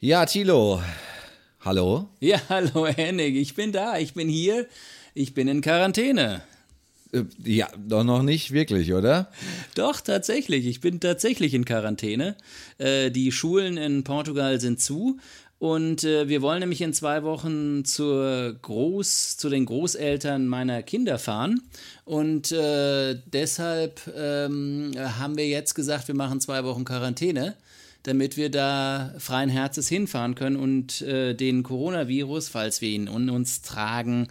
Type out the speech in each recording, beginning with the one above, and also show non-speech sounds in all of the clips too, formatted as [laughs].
Ja, Thilo. Hallo? Ja, [laughs] hallo Henning, ich bin da, ich bin hier, ich bin in Quarantäne. Äh, ja, doch noch nicht wirklich, oder? Doch, tatsächlich. Ich bin tatsächlich in Quarantäne. Äh, die Schulen in Portugal sind zu. Und äh, wir wollen nämlich in zwei Wochen zur Groß, zu den Großeltern meiner Kinder fahren. Und deshalb ähm, haben wir jetzt gesagt, wir machen zwei Wochen Quarantäne, damit wir da freien Herzens hinfahren können und äh, den Coronavirus, falls wir ihn in uns tragen,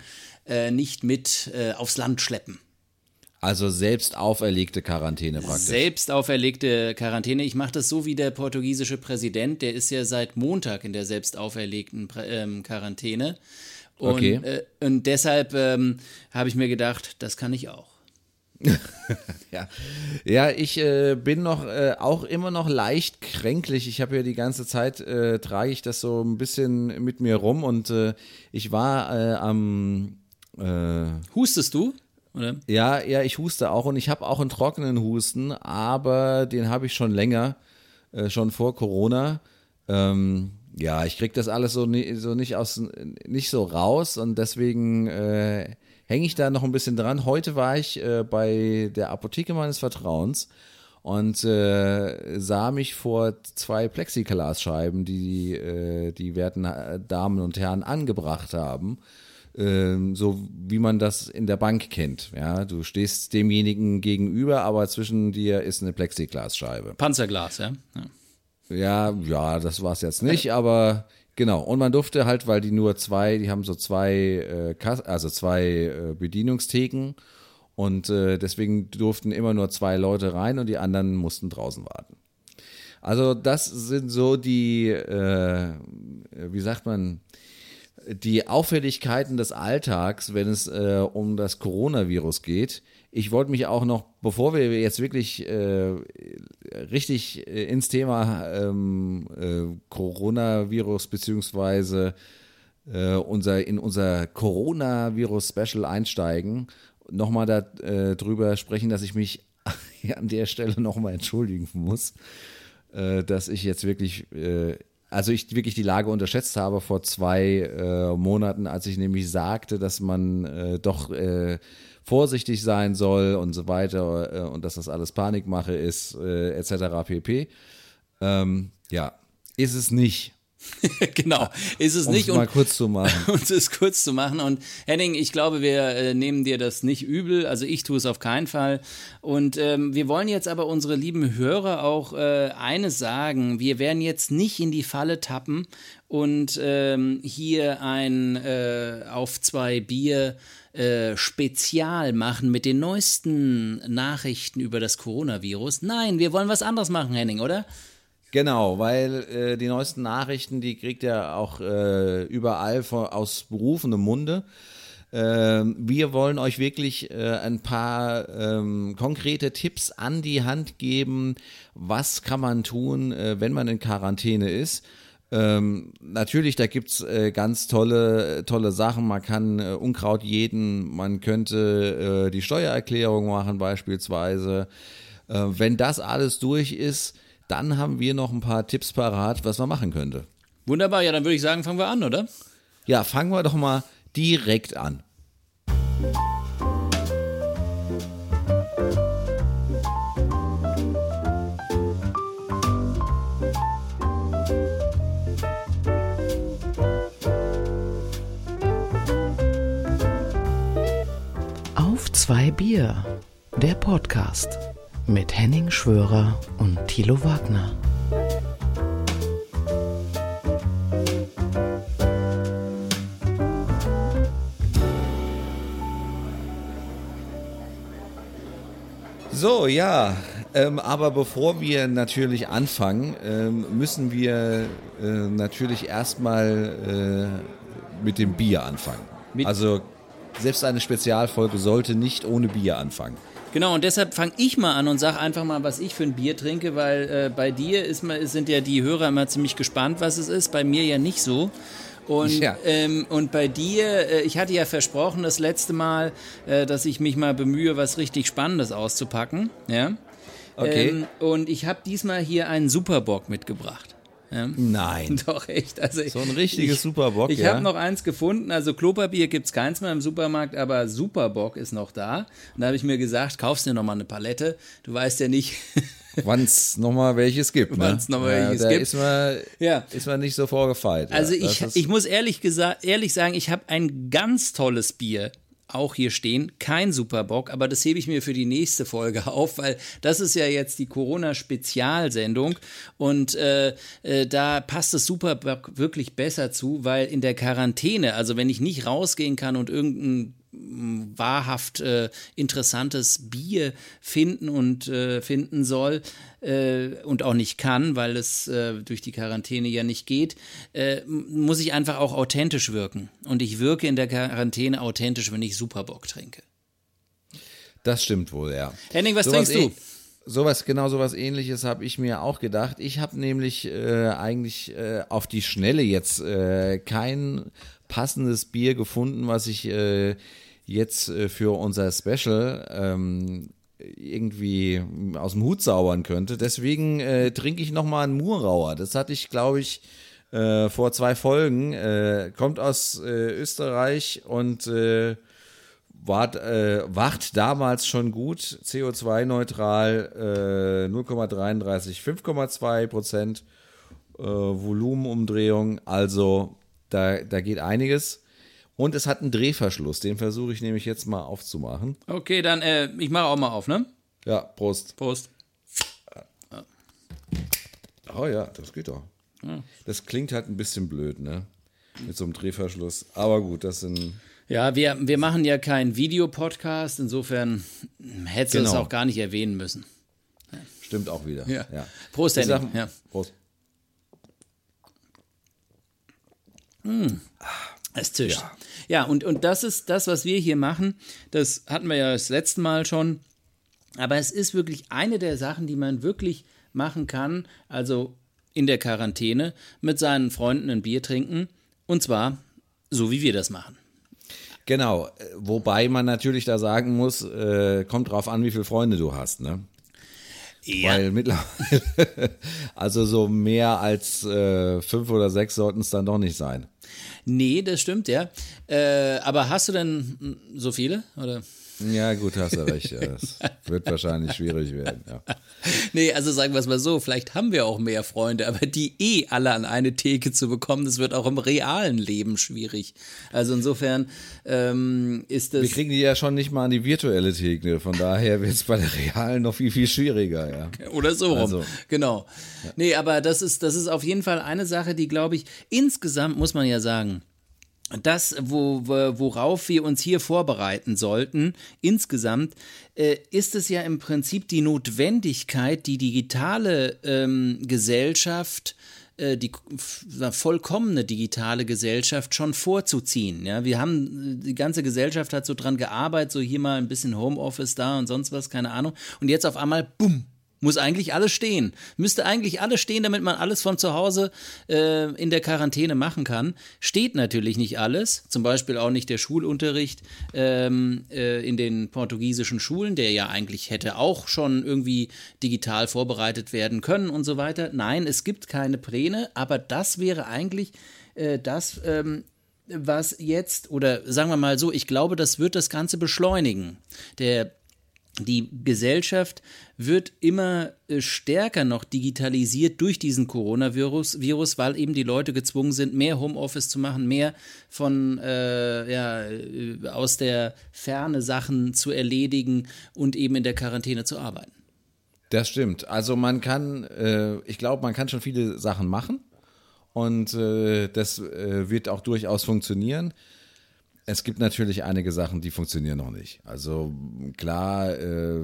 äh, nicht mit äh, aufs Land schleppen. Also selbst auferlegte Quarantäne praktisch. Selbst auferlegte Quarantäne. Ich mache das so wie der portugiesische Präsident, der ist ja seit Montag in der selbst auferlegten ähm, Quarantäne. Und, okay. äh, und deshalb ähm, habe ich mir gedacht, das kann ich auch. [laughs] ja. ja, ich äh, bin noch äh, auch immer noch leicht kränklich. Ich habe ja die ganze Zeit äh, trage ich das so ein bisschen mit mir rum und äh, ich war äh, am äh, Hustest du? Oder? Ja, ja, ich huste auch und ich habe auch einen trockenen Husten, aber den habe ich schon länger, schon vor Corona. Ähm, ja, ich kriege das alles so, nie, so nicht aus, nicht so raus und deswegen hänge ich da noch ein bisschen dran. Heute war ich äh, bei der Apotheke meines Vertrauens und äh, sah mich vor zwei Plexiglasscheiben, die äh, die werten Damen und Herren angebracht haben. Ähm, so wie man das in der Bank kennt. Ja, du stehst demjenigen gegenüber, aber zwischen dir ist eine Plexiglasscheibe. Panzerglas, ja. Ja, ja, ja das war es jetzt nicht, aber genau. Und man durfte halt, weil die nur zwei, die haben so zwei, äh, also zwei äh, Bedienungstheken und äh, deswegen durften immer nur zwei Leute rein und die anderen mussten draußen warten. Also das sind so die, äh, wie sagt man, die Auffälligkeiten des Alltags, wenn es äh, um das Coronavirus geht. Ich wollte mich auch noch, bevor wir jetzt wirklich äh, richtig äh, ins Thema ähm, äh, Coronavirus beziehungsweise äh, unser, in unser Coronavirus-Special einsteigen, nochmal darüber äh, sprechen, dass ich mich [laughs] an der Stelle nochmal entschuldigen muss, dass ich jetzt wirklich also ich wirklich die Lage unterschätzt habe vor zwei äh, Monaten, als ich nämlich sagte, dass man äh, doch äh, vorsichtig sein soll und so weiter äh, und dass das alles Panikmache ist, äh, etc. pp. Ähm, ja, ist es nicht. [laughs] genau, ist es um nicht. Um es mal kurz zu machen. [laughs] Uns es kurz zu machen. Und Henning, ich glaube, wir äh, nehmen dir das nicht übel. Also ich tue es auf keinen Fall. Und ähm, wir wollen jetzt aber unsere lieben Hörer auch äh, eines sagen. Wir werden jetzt nicht in die Falle tappen und ähm, hier ein äh, auf zwei Bier äh, Spezial machen mit den neuesten Nachrichten über das Coronavirus. Nein, wir wollen was anderes machen, Henning, oder? Genau, weil äh, die neuesten Nachrichten, die kriegt er auch äh, überall von, aus berufenem Munde. Ähm, wir wollen euch wirklich äh, ein paar ähm, konkrete Tipps an die Hand geben. Was kann man tun, äh, wenn man in Quarantäne ist? Ähm, natürlich, da gibt's äh, ganz tolle, tolle Sachen. Man kann äh, Unkraut jeden, man könnte äh, die Steuererklärung machen beispielsweise. Äh, wenn das alles durch ist, dann haben wir noch ein paar Tipps parat, was man machen könnte. Wunderbar, ja, dann würde ich sagen, fangen wir an, oder? Ja, fangen wir doch mal direkt an. Zwei Bier, der Podcast mit Henning Schwörer und Thilo Wagner. So, ja, ähm, aber bevor wir natürlich anfangen, ähm, müssen wir äh, natürlich erstmal äh, mit dem Bier anfangen. Mit also selbst eine Spezialfolge sollte nicht ohne Bier anfangen. Genau, und deshalb fange ich mal an und sage einfach mal, was ich für ein Bier trinke, weil äh, bei dir ist, sind ja die Hörer immer ziemlich gespannt, was es ist, bei mir ja nicht so. Und, ja. ähm, und bei dir, äh, ich hatte ja versprochen das letzte Mal, äh, dass ich mich mal bemühe, was richtig Spannendes auszupacken. Ja. Okay. Ähm, und ich habe diesmal hier einen Superbock mitgebracht. Ja. Nein. [laughs] Doch, echt. Also So ein richtiges ich, Superbock, Ich ja? habe noch eins gefunden. Also Klopapier gibt es keins mehr im Supermarkt, aber Superbock ist noch da. Und da habe ich mir gesagt, kaufst dir noch mal eine Palette. Du weißt ja nicht. [laughs] Wann es nochmal welches gibt. Ne? Wann's noch mal welches da gibt. Ist man, Ja. ist man nicht so vorgefeilt. Also ja. ich, ich muss ehrlich, gesagt, ehrlich sagen, ich habe ein ganz tolles Bier auch hier stehen. Kein Superbock, aber das hebe ich mir für die nächste Folge [laughs] auf, weil das ist ja jetzt die Corona-Spezialsendung und äh, äh, da passt das Superbock wirklich besser zu, weil in der Quarantäne, also wenn ich nicht rausgehen kann und irgendein wahrhaft äh, interessantes Bier finden und äh, finden soll äh, und auch nicht kann, weil es äh, durch die Quarantäne ja nicht geht, äh, muss ich einfach auch authentisch wirken. Und ich wirke in der Quarantäne authentisch, wenn ich Superbock trinke. Das stimmt wohl, ja. Henning, was Sowas trinkst du? äh- Sowas, genau sowas ähnliches habe ich mir auch gedacht. Ich habe nämlich äh, eigentlich äh, auf die Schnelle jetzt äh, kein passendes Bier gefunden, was ich äh, jetzt äh, für unser Special ähm, irgendwie aus dem Hut zaubern könnte. Deswegen äh, trinke ich nochmal einen Murauer. Das hatte ich, glaube ich, äh, vor zwei Folgen. Äh, kommt aus äh, Österreich und äh, war, äh, wacht damals schon gut, CO2-neutral, äh, 0,33, 5,2 Prozent Volumenumdrehung, also da, da geht einiges. Und es hat einen Drehverschluss, den versuche ich nämlich jetzt mal aufzumachen. Okay, dann, äh, ich mache auch mal auf, ne? Ja, Prost. Prost. Oh ja, das geht doch. Das klingt halt ein bisschen blöd, ne? Mit so einem Drehverschluss. Aber gut, das sind. Ja, wir, wir machen ja keinen Videopodcast, insofern hättest du es Genau. auch gar nicht erwähnen müssen. Stimmt auch wieder. Ja. ja. Prost, sag- Henning. Ja. Prost. Es zischt. Ja. Ja, und, und das ist das, was wir hier machen. Das hatten wir ja das letzte Mal schon. Aber es ist wirklich eine der Sachen, die man wirklich machen kann. Also in der Quarantäne mit seinen Freunden ein Bier trinken. Und zwar so, wie wir das machen. Genau, wobei man natürlich da sagen muss, äh, kommt drauf an, wie viele Freunde du hast, ne? Ja. Weil mittlerweile, [laughs] also so mehr als äh, fünf oder sechs sollten es dann doch nicht sein. Nee, das stimmt, ja. Äh, aber hast du denn mm, so viele? Oder? Ja, gut, hast du recht. Ja, das wird wahrscheinlich schwierig werden. Ja. [laughs] Nee, also sagen wir es mal so, vielleicht haben wir auch mehr Freunde, aber die eh alle an eine Theke zu bekommen, das wird auch im realen Leben schwierig. Also insofern ähm, ist das. Wir kriegen die ja schon nicht mal an die virtuelle Theke, von daher wird es bei der realen noch viel, viel schwieriger. Ja. Oder so rum. Also. Genau. Nee, aber das ist, das ist auf jeden Fall eine Sache, die, glaube ich, insgesamt muss man ja sagen, das, wo, wo- worauf wir uns hier vorbereiten sollten, insgesamt, äh, ist es ja im Prinzip die Notwendigkeit, die digitale ähm, Gesellschaft äh, die vollkommene digitale Gesellschaft schon vorzuziehen. Ja, wir haben, die ganze Gesellschaft hat so dran gearbeitet, so hier mal ein bisschen Homeoffice da und sonst was, keine Ahnung. Und jetzt auf einmal, bumm, muss eigentlich alles stehen. Müsste eigentlich alles stehen, damit man alles von zu Hause äh, in der Quarantäne machen kann. Steht natürlich nicht alles. Zum Beispiel auch nicht der Schulunterricht ähm, äh, in den portugiesischen Schulen, der ja eigentlich hätte auch schon irgendwie digital vorbereitet werden können und so weiter. Nein, es gibt keine Pläne, aber das wäre eigentlich äh, das, ähm, was jetzt, oder sagen wir mal so, ich glaube, das wird das Ganze beschleunigen. Der die Gesellschaft wird immer äh, stärker noch digitalisiert durch diesen Coronavirus, Virus, weil eben die Leute gezwungen sind, mehr Homeoffice zu machen, mehr von äh, ja, äh, aus der Ferne Sachen zu erledigen und eben in der Quarantäne zu arbeiten. Das stimmt. Also man kann, äh, ich glaube, man kann schon viele Sachen machen und äh, das äh, wird auch durchaus funktionieren. Es gibt natürlich einige Sachen, die funktionieren noch nicht. Also klar, äh,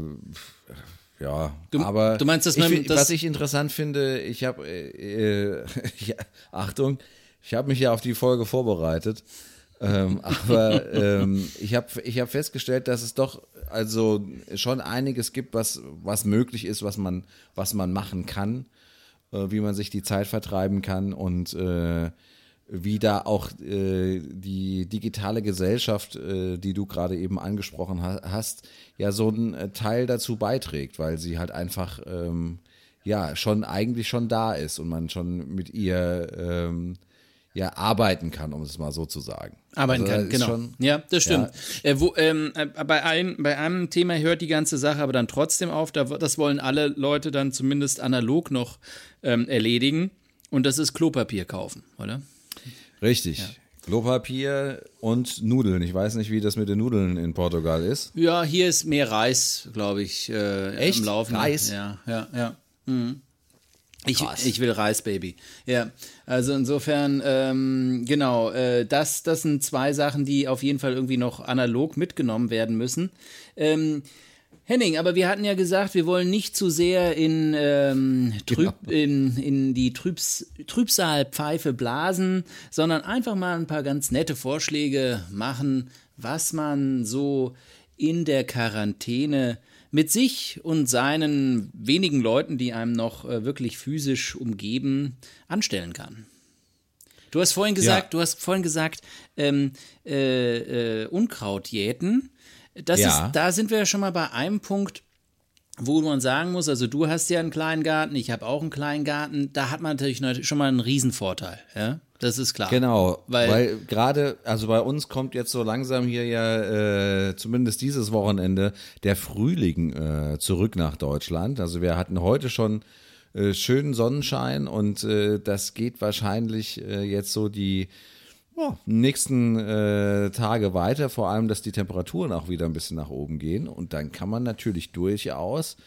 ja, Du- aber du meinst, dass ich, man das- was ich interessant finde, ich habe, äh, äh, [laughs] ja, Achtung, ich habe mich ja auf die Folge vorbereitet. ähm, [laughs] aber ähm, ich habe ich hab festgestellt, dass es doch also schon einiges gibt, was, was möglich ist, was man, was man machen kann, äh, wie man sich die Zeit vertreiben kann und äh, wie da auch äh, die digitale Gesellschaft, äh, die du gerade eben angesprochen ha hast, ja so einen äh, Teil dazu beiträgt, weil sie halt einfach ähm, ja schon eigentlich schon da ist und man schon mit ihr ähm, ja arbeiten kann, um es mal so zu sagen. Arbeiten Also, kann, genau. schon- ja, das stimmt. Äh, wo, ähm, äh, bei, einem, bei einem Thema hört die ganze Sache aber dann trotzdem auf. Da, das wollen alle Leute dann zumindest analog noch ähm, erledigen. Und das ist Klopapier kaufen, oder? Richtig. Klopapier und Nudeln. Ich weiß nicht, wie das mit den Nudeln in Portugal ist. Ja, hier ist mehr Reis, glaube ich, äh, Echt? im Laufen. Reis? Ja, ja, ja. Mhm. Ich, Krass. ich will Reis, Baby. Ja, also insofern, ähm, genau, äh, das, das sind zwei Sachen, die auf jeden Fall irgendwie noch analog mitgenommen werden müssen. Ähm, Henning, aber wir hatten ja gesagt, wir wollen nicht zu sehr in, ähm, trüb, in, in die Trübs, Trübsalpfeife blasen, sondern einfach mal ein paar ganz nette Vorschläge machen, was man so in der Quarantäne mit sich und seinen wenigen Leuten, die einem noch äh, wirklich physisch umgeben, anstellen kann. Du hast vorhin gesagt, Ja. du hast vorhin gesagt, ähm, äh, äh, Unkraut jäten. Das Ja. ist, da sind wir ja schon mal bei einem Punkt, wo man sagen muss, also du hast ja einen kleinen Garten, ich habe auch einen kleinen Garten, da hat man natürlich nat- schon mal einen Riesenvorteil, ja, das ist klar. Genau, Weil- weil, gerade, also bei uns kommt jetzt so langsam hier ja, äh, zumindest dieses Wochenende, der Frühling äh, zurück nach Deutschland. Also wir hatten heute schon äh, schönen Sonnenschein und äh, das geht wahrscheinlich äh, jetzt so die ja, nächsten äh, Tage weiter, vor allem, dass die Temperaturen auch wieder ein bisschen nach oben gehen und dann kann man natürlich durchaus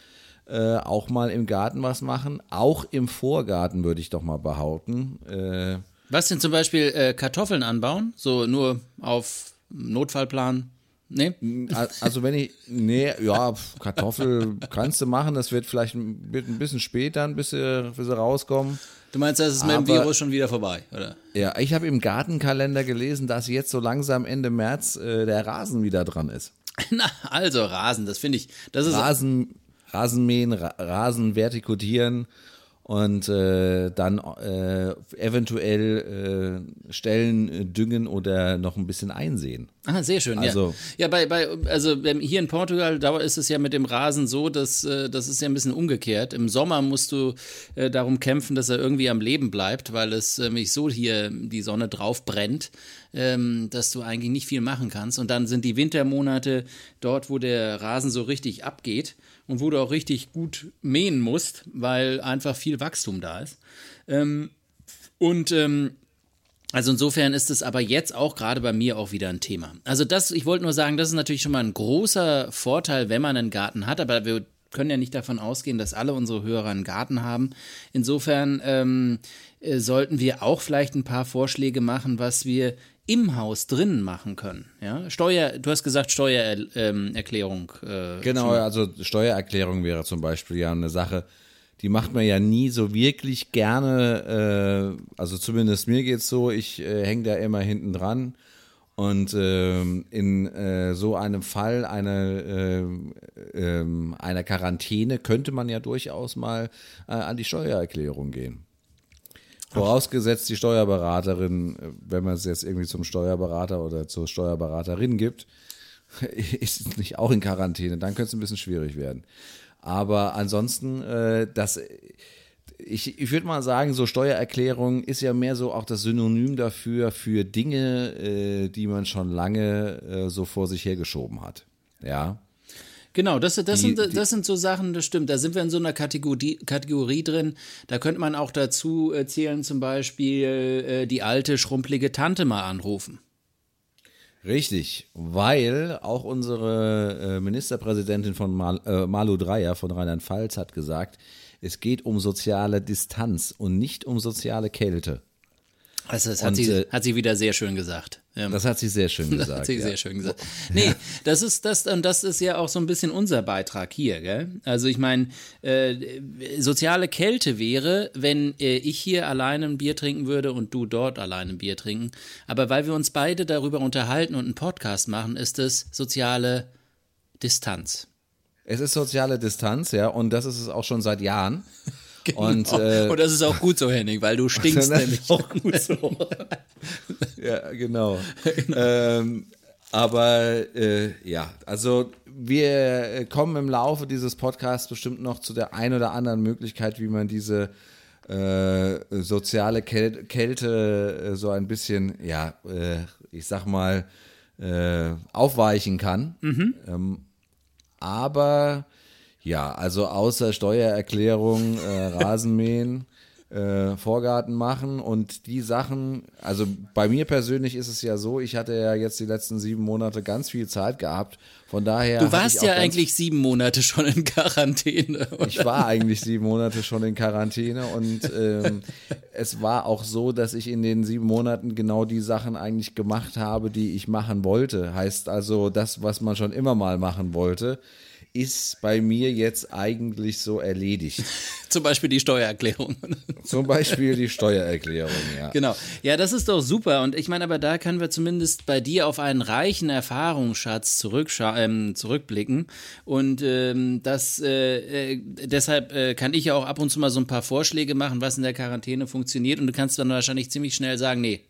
äh, auch mal im Garten was machen, auch im Vorgarten würde ich doch mal behaupten. Äh, Was denn zum Beispiel äh, Kartoffeln anbauen, so nur auf Notfallplan? Nee? Al- Also wenn ich, nee, ja, Kartoffel [laughs] kannst du machen, das wird vielleicht ein bi- ein bisschen später, bis sie, bis sie rauskommen. Du meinst, das ist mit dem Virus schon wieder vorbei, oder? Ja, ich habe im Gartenkalender gelesen, dass jetzt so langsam Ende März äh, der Rasen wieder dran ist. [laughs] Na, also Rasen, das finde ich, das ist Rasen, Rasenmähen, Ra Rasen vertikutieren und äh, dann äh, eventuell äh, Stellen äh, düngen oder noch ein bisschen einsehen. Ah, sehr schön. Also- ja, ja bei, bei, also hier in Portugal da ist es ja mit dem Rasen so, dass äh, das ist ja ein bisschen umgekehrt. Im Sommer musst du äh, darum kämpfen, dass er irgendwie am Leben bleibt, weil es nämlich so hier die Sonne drauf brennt, ähm, dass du eigentlich nicht viel machen kannst. Und dann sind die Wintermonate dort, wo der Rasen so richtig abgeht und wo du auch richtig gut mähen musst, weil einfach viel Wachstum da ist. Ähm, und ähm, also insofern ist es aber jetzt auch gerade bei mir auch wieder ein Thema. Also das, ich wollte nur sagen, das ist natürlich schon mal ein großer Vorteil, wenn man einen Garten hat, aber wir können ja nicht davon ausgehen, dass alle unsere Hörer einen Garten haben. Insofern ähm, äh, sollten wir auch vielleicht ein paar Vorschläge machen, was wir im Haus drinnen machen können. Ja? Steuer, du hast gesagt Steuererklärung. Äh, Genau, also Steuererklärung wäre zum Beispiel ja eine Sache, die macht man ja nie so wirklich gerne. Äh, also zumindest mir geht's so, ich äh, hänge da immer hinten dran. Und ähm, in äh, so einem Fall einer, äh, ähm, einer Quarantäne könnte man ja durchaus mal äh, an die Steuererklärung gehen. Vorausgesetzt, die Steuerberaterin, äh, wenn man es jetzt irgendwie zum Steuerberater oder zur Steuerberaterin gibt, [laughs] ist nicht auch in Quarantäne, dann könnte es ein bisschen schwierig werden. Aber ansonsten, äh, das, ich, ich würde mal sagen, so Steuererklärung ist ja mehr so auch das Synonym dafür, für Dinge, äh, die man schon lange äh, so vor sich hergeschoben hat. Ja. Genau, das, das, Die- sind, das sind so Sachen, das stimmt. Da sind wir in so einer Kategorie, Kategorie drin. Da könnte man auch dazu erzählen, zum Beispiel äh, die alte, schrumpelige Tante mal anrufen. Richtig, weil auch unsere äh, Ministerpräsidentin von Mal, äh, Malu Dreyer von Rheinland-Pfalz hat gesagt, es geht um soziale Distanz und nicht um soziale Kälte. Also das hat, Und, sie, äh, hat sie wieder sehr schön gesagt. Ja. Das hat sie sehr schön Das [laughs] gesagt. hat sie ja. sehr schön gesagt. [laughs] Nee, das ist das und das ist ja auch so ein bisschen unser Beitrag hier, gell? Also ich meine, äh, soziale Kälte wäre, wenn äh, ich hier alleine ein Bier trinken würde und du dort alleine ein Bier trinken. Aber weil wir uns beide darüber unterhalten und einen Podcast machen, ist es soziale Distanz. Es ist soziale Distanz, ja, und das ist es auch schon seit Jahren. Und, Genau. äh, und das ist auch gut so, Henning, weil du [laughs] stinkst nämlich. [laughs] auch gut so. ja, genau. ähm, Aber äh, ja, also wir kommen im Laufe dieses Podcasts bestimmt noch zu der ein oder anderen Möglichkeit, wie man diese äh, soziale Kälte, Kälte äh, so ein bisschen, ja, äh, ich sag mal, äh, aufweichen kann. Ähm, aber ja, also außer Steuererklärung, äh, [laughs] Rasenmähen, äh, Vorgarten machen und die Sachen, also bei mir persönlich ist es ja so, ich hatte ja jetzt die letzten sieben Monate ganz viel Zeit gehabt. Von daher. Du warst ja eigentlich sieben Monate schon in Quarantäne. Oder? ich war eigentlich sieben Monate schon in Quarantäne und ähm, [laughs] es war auch so, dass ich in den sieben Monaten genau die Sachen eigentlich gemacht habe, die ich machen wollte. Heißt also, das, was man schon immer mal machen wollte, ist bei mir jetzt eigentlich so erledigt. [laughs] Zum Beispiel die Steuererklärung. [laughs] Zum Beispiel die Steuererklärung, ja. Genau. Ja, das ist doch super. Und ich meine, aber da können wir zumindest bei dir auf einen reichen Erfahrungsschatz ähm, zurückblicken. Und ähm, das äh, äh, deshalb äh, kann ich ja auch ab und zu mal so ein paar Vorschläge machen, was in der Quarantäne funktioniert. Und du kannst dann wahrscheinlich ziemlich schnell sagen, nee,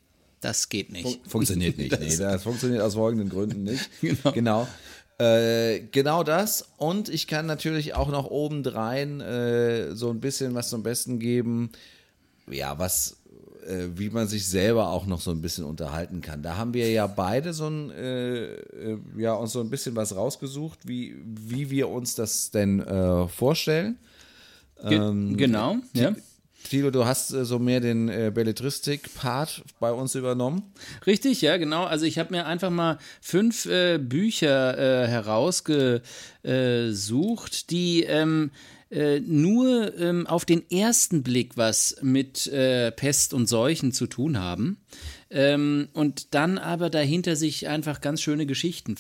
das geht nicht. Funktioniert nicht. nee, [laughs] das funktioniert aus folgenden Gründen nicht. Genau. Genau. Äh, genau das. Und ich kann natürlich auch noch obendrein äh, so ein bisschen was zum Besten geben. Ja, was, äh, wie man sich selber auch noch so ein bisschen unterhalten kann. Da haben wir ja beide so ein, äh, äh, ja, uns so ein bisschen was rausgesucht, wie, wie wir uns das denn vorstellen. Ge Ähm, genau, ja. Thilo, du hast äh, so mehr den äh, Belletristik-Part bei uns übernommen. Richtig, ja, genau. Also ich habe mir einfach mal fünf äh, Bücher äh, herausgesucht, die ähm, äh, nur ähm, auf den ersten Blick was mit äh, Pest und Seuchen zu tun haben ähm, und dann aber dahinter sich einfach ganz schöne Geschichten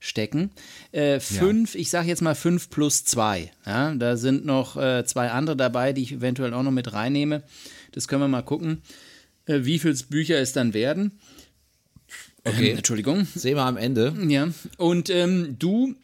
verstecken. Äh, fünf, ich sage jetzt mal fünf plus zwei. Ja, da sind noch äh, zwei andere dabei, die ich eventuell auch noch mit reinnehme. Das können wir mal gucken, äh, wie viele Bücher es dann werden. Okay. Ähm, Entschuldigung. Sehen wir am Ende. Ja. Und ähm, du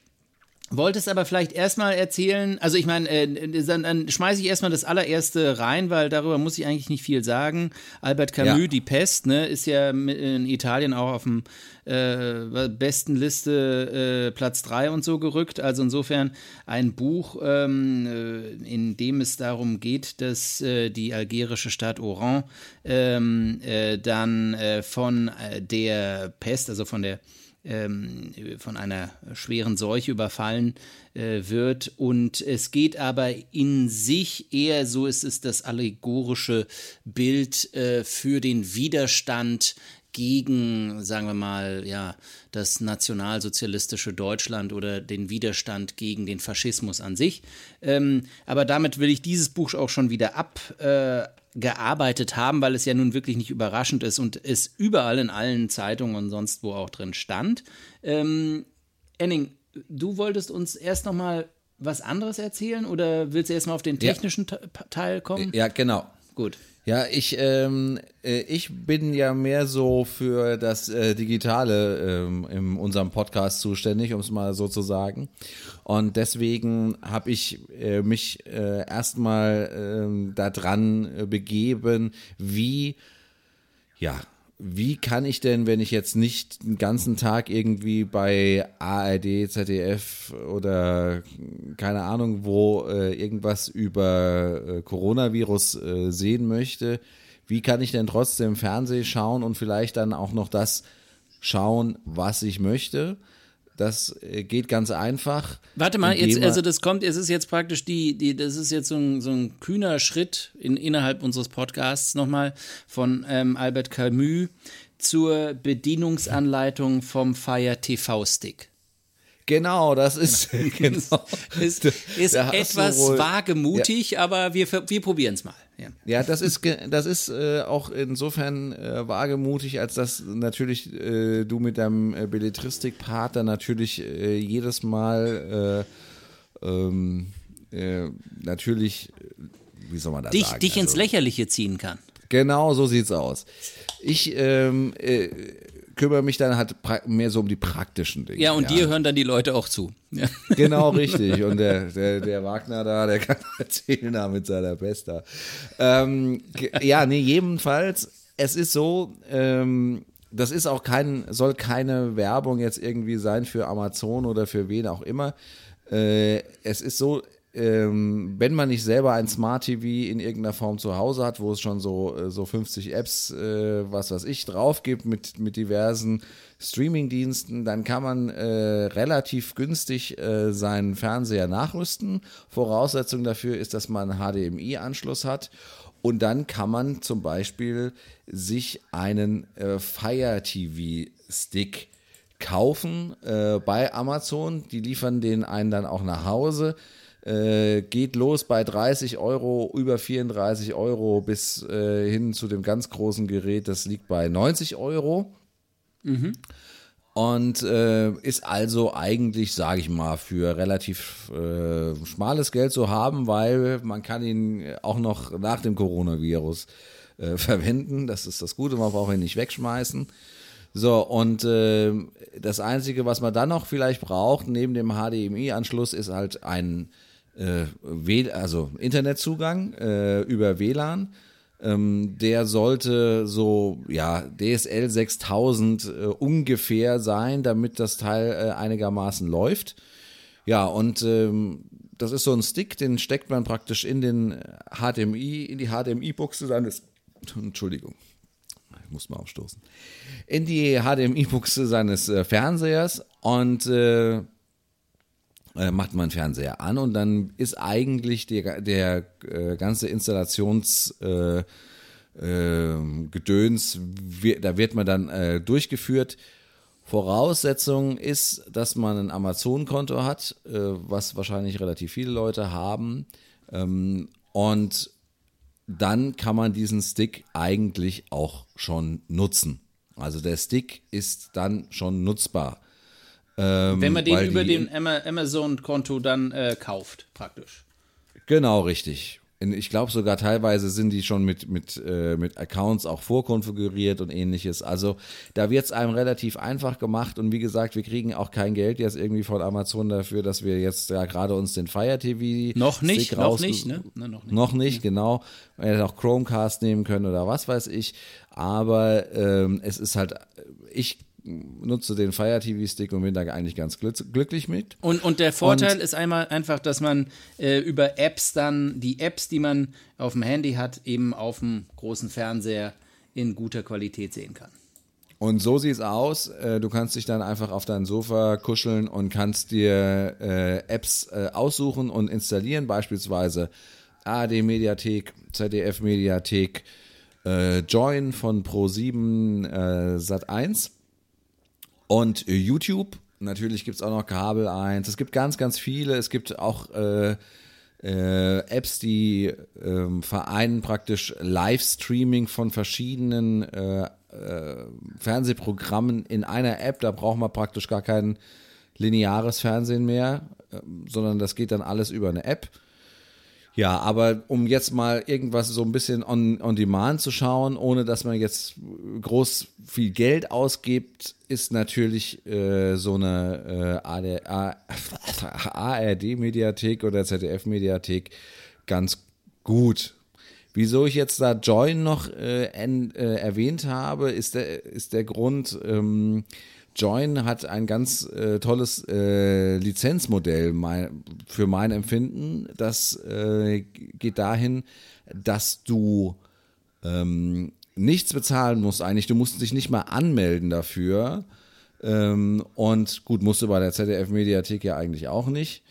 wolltest aber vielleicht erstmal erzählen, also ich meine, äh, dann, dann schmeiße ich erstmal das allererste rein, weil darüber muss ich eigentlich nicht viel sagen. Albert Camus, Ja. Die Pest, ne, ist ja in Italien auch auf dem äh, besten Liste äh, Platz 3 und so gerückt. Also insofern ein Buch, ähm, äh, in dem es darum geht, dass äh, die algerische Stadt Oran ähm, äh, dann äh, von äh, der Pest, also von der ähm, von einer schweren Seuche überfallen äh, wird. Und es geht aber in sich eher so, es ist das allegorische Bild äh, für den Widerstand gegen, sagen wir mal, ja, das nationalsozialistische Deutschland oder den Widerstand gegen den Faschismus an sich. Ähm, aber damit will ich dieses Buch auch schon wieder abgearbeitet äh, gearbeitet haben, weil es ja nun wirklich nicht überraschend ist und es überall in allen Zeitungen und sonst wo auch drin stand. Ähm, Enning, du wolltest uns erst noch mal was anderes erzählen oder willst du erst mal auf den Ja. technischen Te- Teil kommen? Ja, genau. Gut. Ja, ich, ähm, äh, ich bin ja mehr so für das äh, Digitale ähm, in unserem Podcast zuständig, um es mal so zu sagen. Und deswegen habe ich äh, mich äh, erstmal ähm, daran äh, begeben, wie ja, wie kann ich denn, wenn ich jetzt nicht den ganzen Tag irgendwie bei ARD, ZDF oder keine Ahnung wo äh, irgendwas über äh, Coronavirus äh, sehen möchte, wie kann ich denn trotzdem Fernsehen schauen und vielleicht dann auch noch das schauen, was ich möchte? Das äh, geht ganz einfach. Warte mal, jetzt, also das kommt, es ist jetzt praktisch die, die das ist jetzt so ein, so ein kühner Schritt in, innerhalb unseres Podcasts nochmal von ähm, Albert Camus zur Bedienungsanleitung vom Fire TV Stick. Genau, das ist [laughs] [laughs] genau. Ist, ist hast du etwas wohl- wagemutig, aber wir, wir probieren es mal. Ja. Ja, das ist das ist äh, auch insofern äh, wagemutig, als dass natürlich äh, du mit deinem äh, Belletristik-Part dann natürlich äh, jedes Mal äh, ähm, äh, natürlich, wie soll man das Dich, sagen? dich ins Also, Lächerliche ziehen kann. Genau, so sieht's aus. Ich ähm, äh, kümmere mich dann halt mehr so um die praktischen Dinge. Ja, und dir hören dann die Leute auch zu. Ja. [laughs] Genau, [laughs] richtig. Und der, der, der Wagner da, der kann [laughs] erzählen da mit seiner Pesta. Ähm, ja, nee, jedenfalls, es ist so, ähm, das ist auch kein, soll keine Werbung jetzt irgendwie sein für Amazon oder für wen auch immer. Äh, es ist so, ähm, wenn man nicht selber ein Smart TV in irgendeiner Form zu Hause hat, wo es schon so, äh, so 50 Apps, äh, was weiß ich, drauf gibt mit, mit diversen Streaming-Diensten, dann kann man äh, relativ günstig äh, seinen Fernseher nachrüsten. Voraussetzung dafür ist, dass man HDMI-Anschluss hat. Und dann kann man zum Beispiel sich einen äh, Fire TV Stick kaufen äh, bei Amazon. Die liefern den einen dann auch nach Hause. Äh, geht los bei 30 Euro, über 34 Euro bis äh, hin zu dem ganz großen Gerät, das liegt bei 90 Euro. Mhm. Und äh, ist also eigentlich, sage ich mal, für relativ äh, schmales Geld zu haben, weil man kann ihn auch noch nach dem Coronavirus äh, [laughs] verwenden. Das ist das Gute, man braucht ihn nicht wegschmeißen. So, und äh, das Einzige, was man dann noch vielleicht braucht, neben dem HDMI-Anschluss, ist halt ein äh, also Internetzugang äh, über WLAN. Ähm, der sollte so, ja, DSL 6000 äh, ungefähr sein, damit das Teil äh, einigermaßen läuft. Ja, und ähm, das ist so ein Stick, den steckt man praktisch in den HDMI, in die HDMI-Buchse seines, Entschuldigung, ich muss mal aufstoßen, in die HDMI-Buchse seines äh, Fernsehers und äh, äh, macht man Fernseher an und dann ist eigentlich der, der äh, ganze Installationsgedöns, äh, äh, Gedöns, da wird man dann äh, durchgeführt. Voraussetzung ist, dass man ein Amazon-Konto hat, äh, was wahrscheinlich relativ viele Leute haben. Ähm, und dann kann man diesen Stick eigentlich auch schon nutzen. Also der Stick ist dann schon nutzbar. Ähm, Wenn man den über den Amazon-Konto dann äh, kauft, praktisch. Genau, richtig. Ich glaube sogar teilweise sind die schon mit, mit, äh, mit Accounts auch vorkonfiguriert und ähnliches. Also da wird es einem relativ einfach gemacht und wie gesagt, wir kriegen auch kein Geld jetzt irgendwie von Amazon dafür, dass wir jetzt ja gerade uns den Fire TV noch nicht, noch nicht, ne? Na, noch nicht, noch nicht, genau. Wir hätten auch Chromecast nehmen können oder was weiß ich. Aber ähm, es ist halt, ich nutze den Fire TV Stick und bin da eigentlich ganz glücklich mit. Und, und der Vorteil und, ist einmal einfach, dass man äh, über Apps dann die Apps, die man auf dem Handy hat, eben auf dem großen Fernseher in guter Qualität sehen kann. Und so sieht es aus. Äh, du kannst dich dann einfach auf dein Sofa kuscheln und kannst dir äh, Apps äh, aussuchen und installieren, beispielsweise AD Mediathek, ZDF Mediathek, äh, Join von Pro7 äh, Sat 1 und äh, YouTube, natürlich gibt es auch noch Kabel 1. Es gibt ganz, ganz viele. Es gibt auch äh, äh, Apps, die äh, vereinen praktisch Livestreaming von verschiedenen äh, äh, Fernsehprogrammen in einer App. Da braucht man praktisch gar kein lineares Fernsehen mehr, sondern das geht dann alles über eine App. Ja, aber um jetzt mal irgendwas so ein bisschen on, on demand zu schauen, ohne dass man jetzt groß viel Geld ausgibt, ist natürlich äh, so eine äh, ARD-Mediathek [laughs] oder ZDF-Mediathek ganz gut. Wieso ich jetzt da Join noch äh, en, äh, erwähnt habe, ist der, ist der Grund, ähm, Join hat ein ganz äh, tolles äh, Lizenzmodell mein, für mein Empfinden. Das äh, geht dahin, dass du ähm, nichts bezahlen musst eigentlich. Du musst dich nicht mal anmelden dafür. Ähm, und gut, musst du bei der ZDF-Mediathek ja eigentlich auch nicht.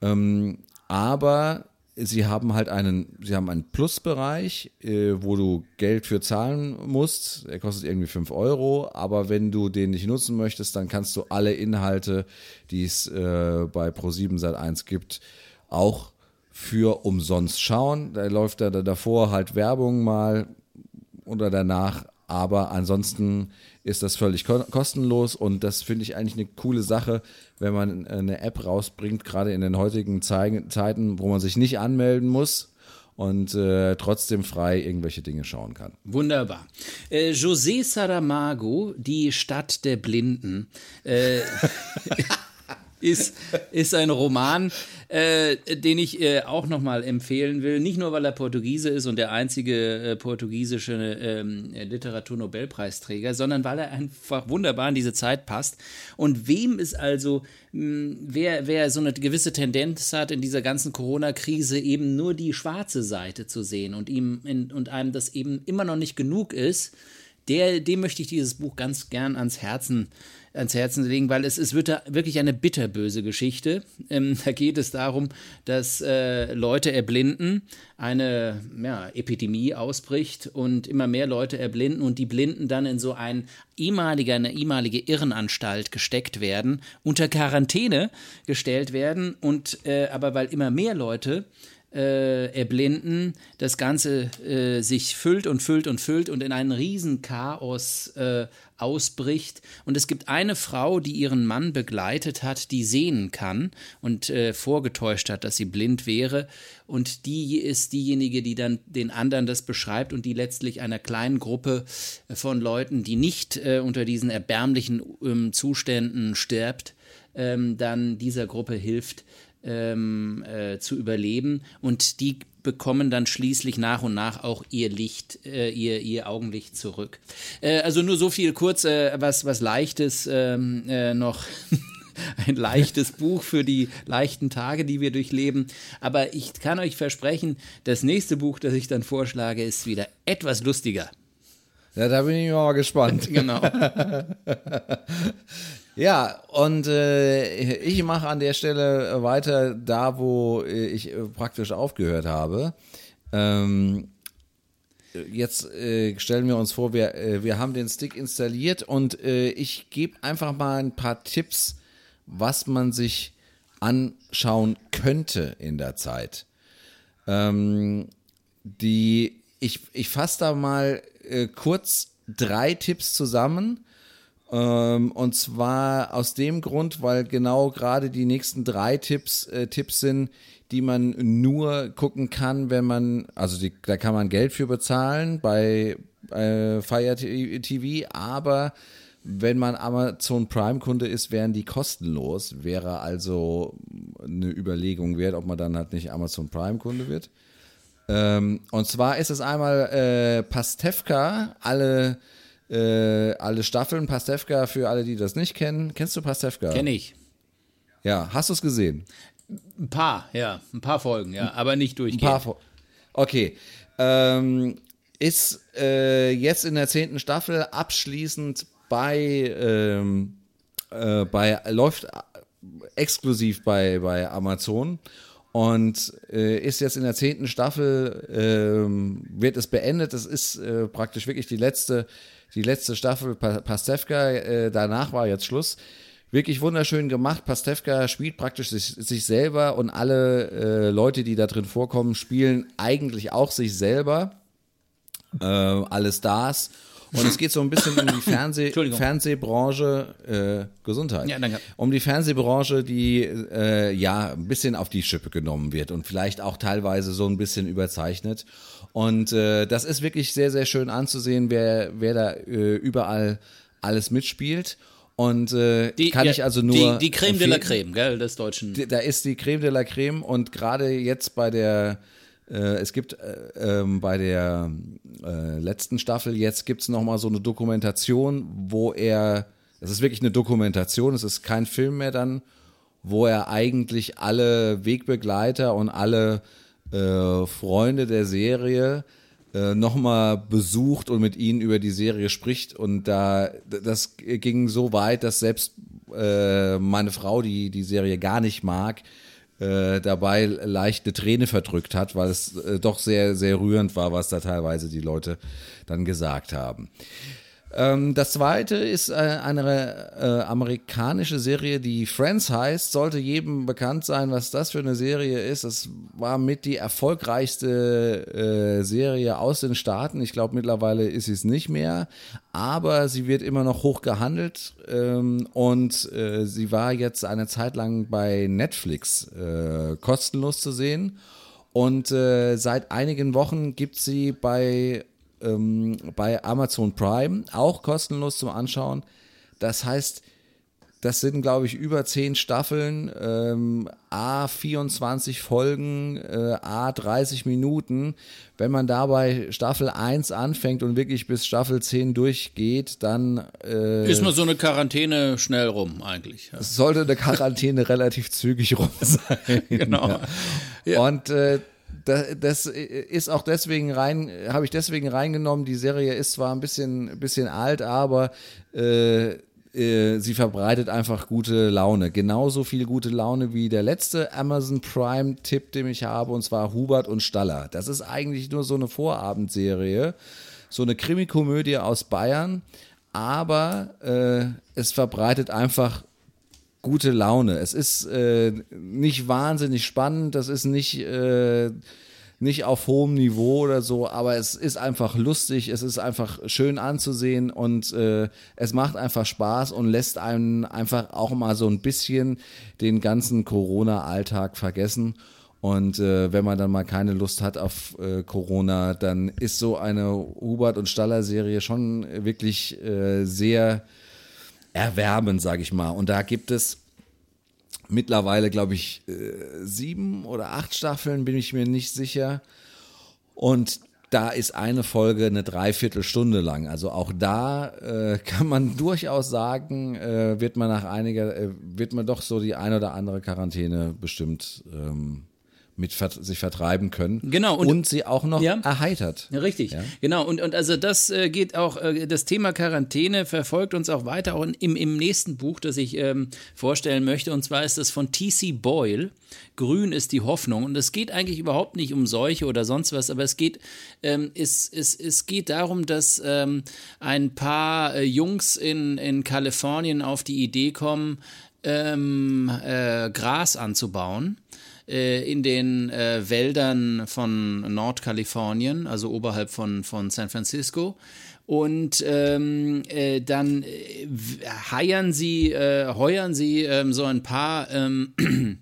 Ähm, aber sie haben halt einen, sie haben einen Plusbereich, äh, wo du Geld für zahlen musst. Er kostet irgendwie 5 Euro, aber wenn du den nicht nutzen möchtest, dann kannst du alle Inhalte, die es äh, bei Pro7 Sat 1 gibt, auch für umsonst schauen. Da läuft da davor halt Werbung mal oder danach, aber ansonsten ist das völlig kostenlos und das finde ich eigentlich eine coole Sache, wenn man eine App rausbringt, gerade in den heutigen Zeiten, wo man sich nicht anmelden muss und äh, trotzdem frei irgendwelche Dinge schauen kann. Wunderbar. Äh, José Saramago, die Stadt der Blinden. Äh, [laughs] [laughs] ist, ist ein Roman, äh, den ich äh, auch nochmal empfehlen will. Nicht nur, weil er Portugiese ist und der einzige äh, portugiesische ähm, Literaturnobelpreisträger, sondern weil er einfach wunderbar in diese Zeit passt. Und wem es also, mh, hm, wer, wer so eine gewisse Tendenz hat, in dieser ganzen Corona-Krise eben nur die schwarze Seite zu sehen und ihm in, und einem das eben immer noch nicht genug ist, der, dem möchte ich dieses Buch ganz gern ans Herzen ans Herzen legen, weil es, es wird da wirklich eine bitterböse Geschichte. Ähm, [laughs] da geht es darum, dass äh, Leute erblinden, eine ja, Epidemie ausbricht und immer mehr Leute erblinden und die Blinden dann in so ein ehemalige, eine ehemalige Irrenanstalt gesteckt werden, unter Quarantäne gestellt werden und äh, aber weil immer mehr Leute äh, erblinden, das Ganze äh, sich füllt und füllt und füllt und in einen riesen Chaos äh, ausbricht. Und es gibt eine Frau, die ihren Mann begleitet hat, die sehen kann und äh, vorgetäuscht hat, dass sie blind wäre. Und die ist diejenige, die dann den anderen das beschreibt und die letztlich einer kleinen Gruppe von Leuten, die nicht äh, unter diesen erbärmlichen ähm, Zuständen stirbt, ähm, dann dieser Gruppe hilft, ähm, äh, zu überleben und die bekommen dann schließlich nach und nach auch ihr Licht, äh, ihr, ihr Augenlicht zurück. Äh, also nur so viel kurz, äh, was, was Leichtes ähm, äh, noch. [laughs] ein leichtes Buch für die leichten Tage, die wir durchleben. Aber ich kann euch versprechen, das nächste Buch, das ich dann vorschlage, ist wieder etwas lustiger. Ja, da bin ich mal gespannt. genau. [laughs] Ja, und äh, ich mache an der Stelle weiter da, wo ich äh, praktisch aufgehört habe. Ähm, jetzt äh, stellen wir uns vor, wir, äh, wir haben den Stick installiert und äh, ich gebe einfach mal ein paar Tipps, was man sich anschauen könnte in der Zeit. Ähm, die, ich ich fasse da mal äh, kurz drei Tipps zusammen und zwar aus dem Grund, weil genau gerade die nächsten drei Tipps äh, Tipps sind, die man nur gucken kann, wenn man, also die, da kann man Geld für bezahlen bei äh, Fire TV, aber wenn man Amazon Prime Kunde ist, wären die kostenlos. Wäre also eine Überlegung wert, ob man dann halt nicht Amazon Prime Kunde wird. Ähm, und zwar ist es einmal äh, Pastewka, alle äh, alle Staffeln. Pastewka, für alle, die das nicht kennen. Kennst du Pastewka? Kenn ich. Ja, hast du es gesehen? Ein paar, ja. Ein paar Folgen, ja. Aber nicht durchgehend. Ein paar Folgen. Okay. Ähm, ist äh, jetzt in der zehnten Staffel abschließend bei, ähm, äh, bei läuft exklusiv bei, bei Amazon und äh, ist jetzt in der zehnten Staffel, äh, wird es beendet. Das ist äh, praktisch wirklich die letzte die letzte Staffel Pastewka, äh, danach war jetzt Schluss. Wirklich wunderschön gemacht. Pastewka spielt praktisch sich, sich selber und alle äh, Leute, die da drin vorkommen, spielen eigentlich auch sich selber. Äh, alle Stars. Und es geht so ein bisschen um die [coughs] Fernseh Fernsehbranche, äh, Gesundheit. Ja, danke. Um die Fernsehbranche, die äh, ja ein bisschen auf die Schippe genommen wird und vielleicht auch teilweise so ein bisschen überzeichnet. Und äh, das ist wirklich sehr, sehr schön anzusehen, wer, wer da äh, überall alles mitspielt. Und äh, die, kann ja, ich also nur. Die, die Creme de la Creme, gell, des Deutschen. Da ist die Creme de la Creme und gerade jetzt bei der, äh, es gibt äh, ähm, bei der äh, letzten Staffel, jetzt gibt es nochmal so eine Dokumentation, wo er, es ist wirklich eine Dokumentation, es ist kein Film mehr dann, wo er eigentlich alle Wegbegleiter und alle äh, Freunde der Serie äh, nochmal besucht und mit ihnen über die Serie spricht. Und da das ging so weit, dass selbst äh, meine Frau, die die Serie gar nicht mag, äh, dabei leicht eine Träne verdrückt hat, weil es äh, doch sehr, sehr rührend war, was da teilweise die Leute dann gesagt haben. Ähm, das zweite ist äh, eine äh, amerikanische Serie, die Friends heißt. Sollte jedem bekannt sein, was das für eine Serie ist. Es war mit die erfolgreichste äh, Serie aus den Staaten. Ich glaube, mittlerweile ist sie es nicht mehr. Aber sie wird immer noch hoch gehandelt. Ähm, und äh, sie war jetzt eine Zeit lang bei Netflix äh, kostenlos zu sehen. Und äh, seit einigen Wochen gibt sie bei ähm, bei Amazon Prime, auch kostenlos zum Anschauen. Das heißt, das sind, glaube ich, über zehn Staffeln, ähm, A 24 Folgen, äh, A 30 Minuten. Wenn man dabei Staffel 1 anfängt und wirklich bis Staffel 10 durchgeht, dann äh, ist man so eine Quarantäne schnell rum eigentlich. Ja. Sollte eine Quarantäne [laughs] relativ zügig rum sein. [laughs] Genau. Ja. Und äh, das ist auch deswegen rein, habe ich deswegen reingenommen. Die Serie ist zwar ein bisschen, bisschen alt, aber äh, äh, sie verbreitet einfach gute Laune. Genauso viel gute Laune wie der letzte Amazon Prime-Tipp, den ich habe, und zwar Hubert und Staller. Das ist eigentlich nur so eine Vorabendserie, so eine Krimikomödie aus Bayern, aber äh, es verbreitet einfach gute Laune. Es ist äh, nicht wahnsinnig spannend, das ist nicht äh, nicht auf hohem Niveau oder so, aber es ist einfach lustig, es ist einfach schön anzusehen und äh, es macht einfach Spaß und lässt einen einfach auch mal so ein bisschen den ganzen Corona-Alltag vergessen. Und äh, wenn man dann mal keine Lust hat auf äh, Corona, dann ist so eine Hubert und Staller Serie schon wirklich äh, sehr erwärmend, sage ich mal. Und da gibt es mittlerweile, glaube ich, äh, sieben oder acht Staffeln, bin ich mir nicht sicher. Und da ist eine Folge eine Dreiviertelstunde lang. Also auch da äh, [laughs] kann man durchaus sagen, äh, wird man nach einiger, äh, wird man doch so die ein oder andere Quarantäne bestimmt ähm, mit sich vertreiben können. Genau. Und, und sie auch noch ja, erheitert. Richtig. Ja? Genau. Und, und also das äh, geht auch, äh, das Thema Quarantäne verfolgt uns auch weiter, auch im, im nächsten Buch, das ich ähm, vorstellen möchte. Und zwar ist das von T.C. Boyle. Grün ist die Hoffnung. Und es geht eigentlich überhaupt nicht um Seuche oder sonst was, aber es geht, ähm, es, es, es geht darum, dass ähm, ein paar äh, Jungs in, in Kalifornien auf die Idee kommen, ähm, äh, Gras anzubauen äh, in den äh, Wäldern von Nordkalifornien, also oberhalb von, von San Francisco. Und ähm, äh, dann äh, heiern sie, äh, heuern sie ähm, so ein paar ähm, [clears throat]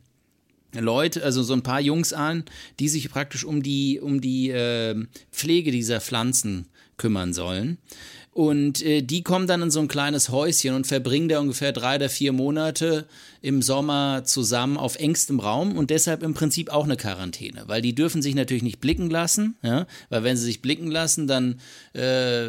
Leute, also so ein paar Jungs an, die sich praktisch um die, um die äh, Pflege dieser Pflanzen kümmern sollen. Und äh, die kommen dann in so ein kleines Häuschen und verbringen da ungefähr drei oder vier Monate im Sommer zusammen auf engstem Raum und deshalb im Prinzip auch eine Quarantäne, weil die dürfen sich natürlich nicht blicken lassen, ja, weil wenn sie sich blicken lassen, dann äh,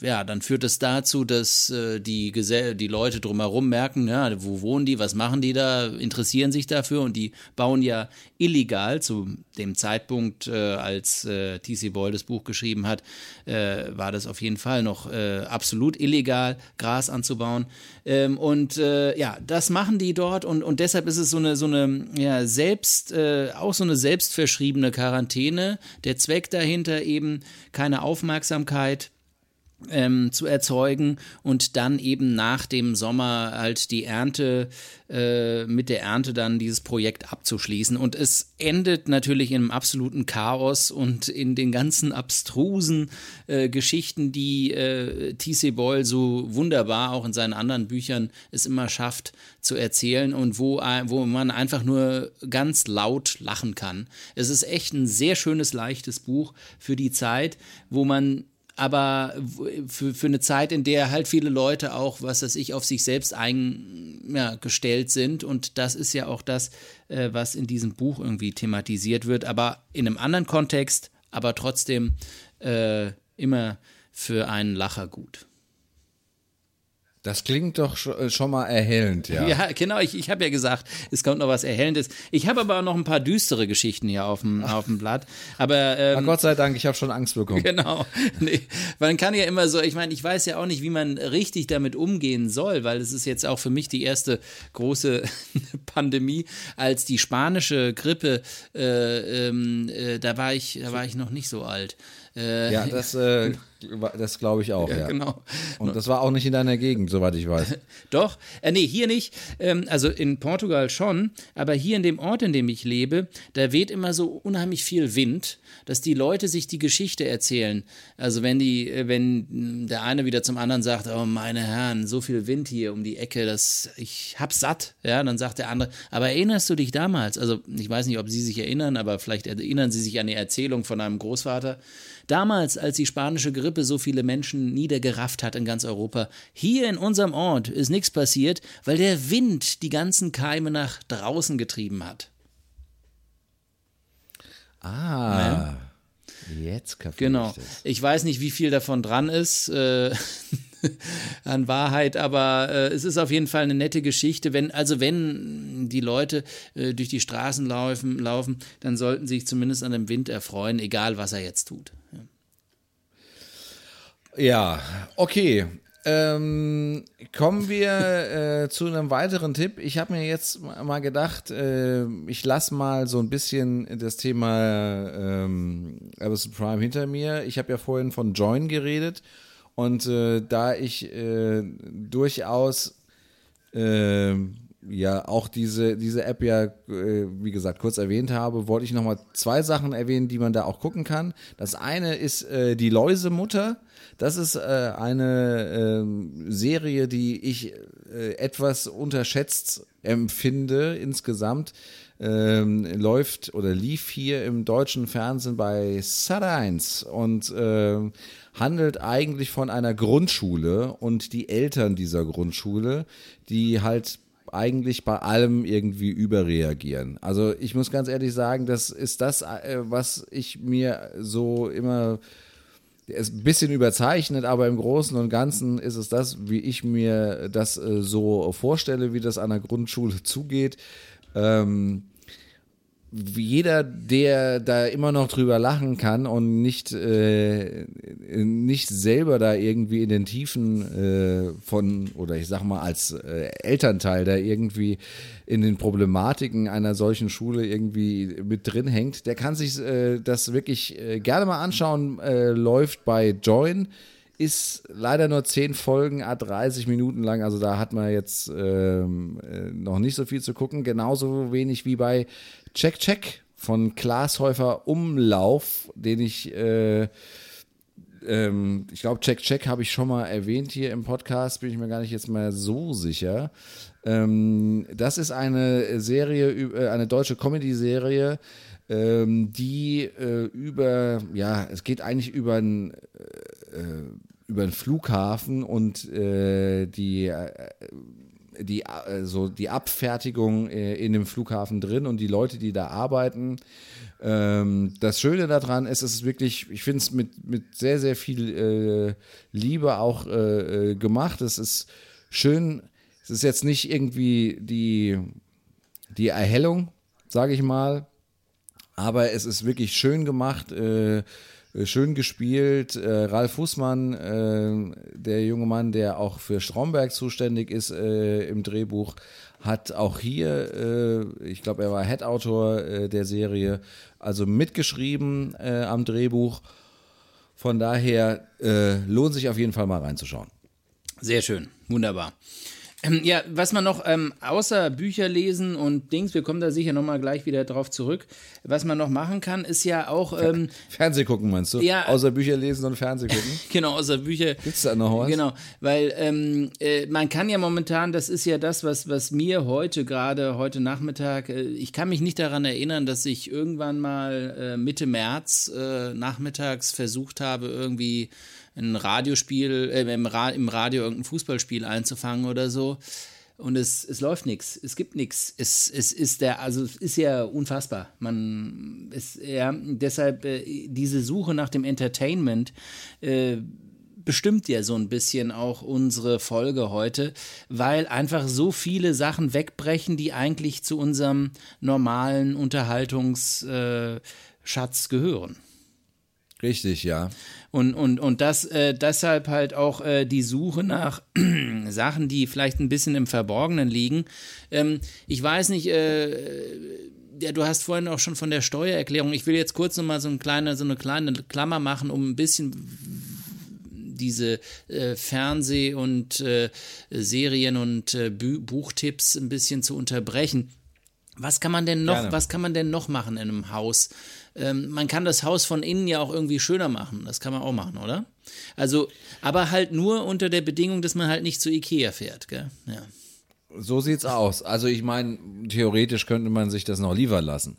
ja, dann führt es das dazu, dass äh, die Gesell die Leute drumherum merken, ja, wo wohnen die, was machen die da, interessieren sich dafür und die bauen ja illegal zu dem Zeitpunkt, äh, als äh, T.C. Boyle das Buch geschrieben hat, äh, war das auf jeden Fall noch absolut illegal, Gras anzubauen. Ähm, und ja, das machen die dort und, und deshalb ist es so eine, so eine ja, selbst, auch so eine selbstverschriebene Quarantäne. Der Zweck dahinter eben keine Aufmerksamkeit ähm, zu erzeugen und dann eben nach dem Sommer halt die Ernte, äh, mit der Ernte dann dieses Projekt abzuschließen. Und es endet natürlich in einem absoluten Chaos und in den ganzen abstrusen äh, Geschichten, die äh, T.C. Boyle so wunderbar auch in seinen anderen Büchern es immer schafft zu erzählen und wo, wo man einfach nur ganz laut lachen kann. Es ist echt ein sehr schönes, leichtes Buch für die Zeit, wo man aber für, für eine Zeit, in der halt viele Leute auch, was weiß ich, auf sich selbst eingestellt ja, sind. Und das ist ja auch das, äh, was in diesem Buch irgendwie thematisiert wird, aber in einem anderen Kontext, aber trotzdem äh, immer für einen Lacher gut. Das klingt doch äh, schon mal erhellend, ja. Ja, genau. Ich, ich habe ja gesagt, es kommt noch was Erhellendes. Ich habe aber auch noch ein paar düstere Geschichten hier auf dem, auf dem Blatt. Aber ähm, Gott sei Dank, ich habe schon Angst bekommen. [laughs] Genau. Nee, man kann ja immer so, ich meine, ich weiß ja auch nicht, wie man richtig damit umgehen soll, weil es ist jetzt auch für mich die erste große [laughs] Pandemie, als die spanische Grippe, äh, ähm, äh, da war ich, da war ich noch nicht so alt. Äh, ja, das, äh, [laughs] das glaube ich auch, ja, ja, Genau. Und das war auch nicht in deiner Gegend, soweit ich weiß. [laughs] Doch, äh, nee, hier nicht. Ähm, also in Portugal schon, aber hier in dem Ort, in dem ich lebe, da weht immer so unheimlich viel Wind, dass die Leute sich die Geschichte erzählen. Also wenn die, äh, wenn der eine wieder zum anderen sagt, oh meine Herren, so viel Wind hier um die Ecke, das, ich hab's satt, ja, dann sagt der andere, aber erinnerst du dich damals? Also ich weiß nicht, ob Sie sich erinnern, aber vielleicht erinnern Sie sich an die Erzählung von einem Großvater, Damals, als die spanische Grippe so viele Menschen niedergerafft hat in ganz Europa. Hier in unserem Ort ist nichts passiert, weil der Wind die ganzen Keime nach draußen getrieben hat. Ah. Jetzt kapiere Genau. ich das. Ich weiß nicht, wie viel davon dran ist äh, [laughs] an Wahrheit, aber äh, es ist auf jeden Fall eine nette Geschichte. Wenn, also wenn die Leute äh, durch die Straßen laufen, laufen, dann sollten sie sich zumindest an dem Wind erfreuen, egal was er jetzt tut. Ja, okay. Ähm, kommen wir äh, zu einem weiteren Tipp. Ich habe mir jetzt mal gedacht, äh, ich lasse mal so ein bisschen das Thema ähm, Amazon Prime hinter mir. Ich habe ja vorhin von Join geredet und äh, da ich äh, durchaus äh, ja auch diese, diese App ja, äh, wie gesagt, kurz erwähnt habe, wollte ich nochmal zwei Sachen erwähnen, die man da auch gucken kann. Das eine ist äh, die Läusemutter. Das ist äh, eine ähm, Serie, die ich äh, etwas unterschätzt empfinde insgesamt. Ähm, läuft oder lief hier im deutschen Fernsehen bei Sat1 und ähm, handelt eigentlich von einer Grundschule und die Eltern dieser Grundschule, die halt eigentlich bei allem irgendwie überreagieren. Also ich muss ganz ehrlich sagen, das ist das, äh, was ich mir so immer ist ein bisschen überzeichnet, aber im Großen und Ganzen ist es das, wie ich mir das äh, so vorstelle, wie das an der Grundschule [laughs] zugeht. Ähm, jeder, der da immer noch drüber lachen kann und nicht, äh, nicht selber da irgendwie in den Tiefen äh, von, oder ich sag mal als äh, Elternteil da irgendwie in den Problematiken einer solchen Schule irgendwie mit drin hängt, der kann sich äh, das wirklich äh, gerne mal anschauen, äh, läuft bei Join ist leider nur 10 Folgen, a 30 Minuten lang, also da hat man jetzt ähm, äh, noch nicht so viel zu gucken. Genauso wenig wie bei Check Check von Klaas Häufer Umlauf, den ich, äh, ähm, ich glaube, Check Check habe ich schon mal erwähnt hier im Podcast, bin ich mir gar nicht jetzt mal so sicher. Ähm, das ist eine Serie, äh, eine deutsche Comedy-Serie, ähm, die äh, über, ja, es geht eigentlich über ein äh, über den Flughafen und äh, die äh, die äh, so die Abfertigung äh, in dem Flughafen drin und die Leute, die da arbeiten. Ähm, das Schöne daran ist, es ist wirklich, ich finde es mit mit sehr sehr viel äh, Liebe auch gemacht. Es ist schön. Es ist jetzt nicht irgendwie die die Erhellung, sage ich mal, aber es ist wirklich schön gemacht. Äh, schön gespielt. Äh, Ralf Fußmann, äh, der junge Mann, der auch für Stromberg zuständig ist äh, im Drehbuch, hat auch hier, äh, ich glaube, er war Head-Autor äh, der Serie, also mitgeschrieben am Drehbuch. Von daher lohnt sich auf jeden Fall mal reinzuschauen. Sehr schön, wunderbar. Ähm, ja, was man noch ähm, außer Bücher lesen und Dings, wir kommen da sicher nochmal gleich wieder drauf zurück, was man noch machen kann, ist ja auch. Ähm, Fernseh gucken meinst du? Ja. Außer Bücher lesen und Fernseh gucken? [laughs] genau, außer Bücher. Gibt's da noch was? Genau, weil ähm, äh, man kann ja momentan, das ist ja das, was, was mir heute gerade, heute Nachmittag, äh, ich kann mich nicht daran erinnern, dass ich irgendwann mal äh, Mitte März äh, nachmittags versucht habe, irgendwie ein Radiospiel, äh, im, Ra im Radio irgendein Fußballspiel einzufangen oder so. Und es, es läuft nichts, es gibt nichts. Es, es ist der, also es ist ja unfassbar. Man ist ja deshalb äh, diese Suche nach dem Entertainment äh, bestimmt ja so ein bisschen auch unsere Folge heute, weil einfach so viele Sachen wegbrechen, die eigentlich zu unserem normalen Unterhaltungsschatz gehören. Richtig, ja. Und, und, und das äh, deshalb halt auch äh, die Suche nach [clears throat] Sachen, die vielleicht ein bisschen im Verborgenen liegen. Ähm, ich weiß nicht, äh, ja, du hast vorhin auch schon von der Steuererklärung. Ich will jetzt kurz nochmal so, ein kleine, so eine kleine Klammer machen, um ein bisschen diese äh, Fernseh- und äh, Serien- und äh, Bu Buchtipps ein bisschen zu unterbrechen. Was kann man denn noch, Gerne. was kann man denn noch machen in einem Haus? Ähm, man kann das Haus von innen ja auch irgendwie schöner machen. Das kann man auch machen, oder? Also, aber halt nur unter der Bedingung, dass man halt nicht zu Ikea fährt, gell? Ja. So sieht's aus. Also ich meine, theoretisch könnte man sich das noch liefern lassen.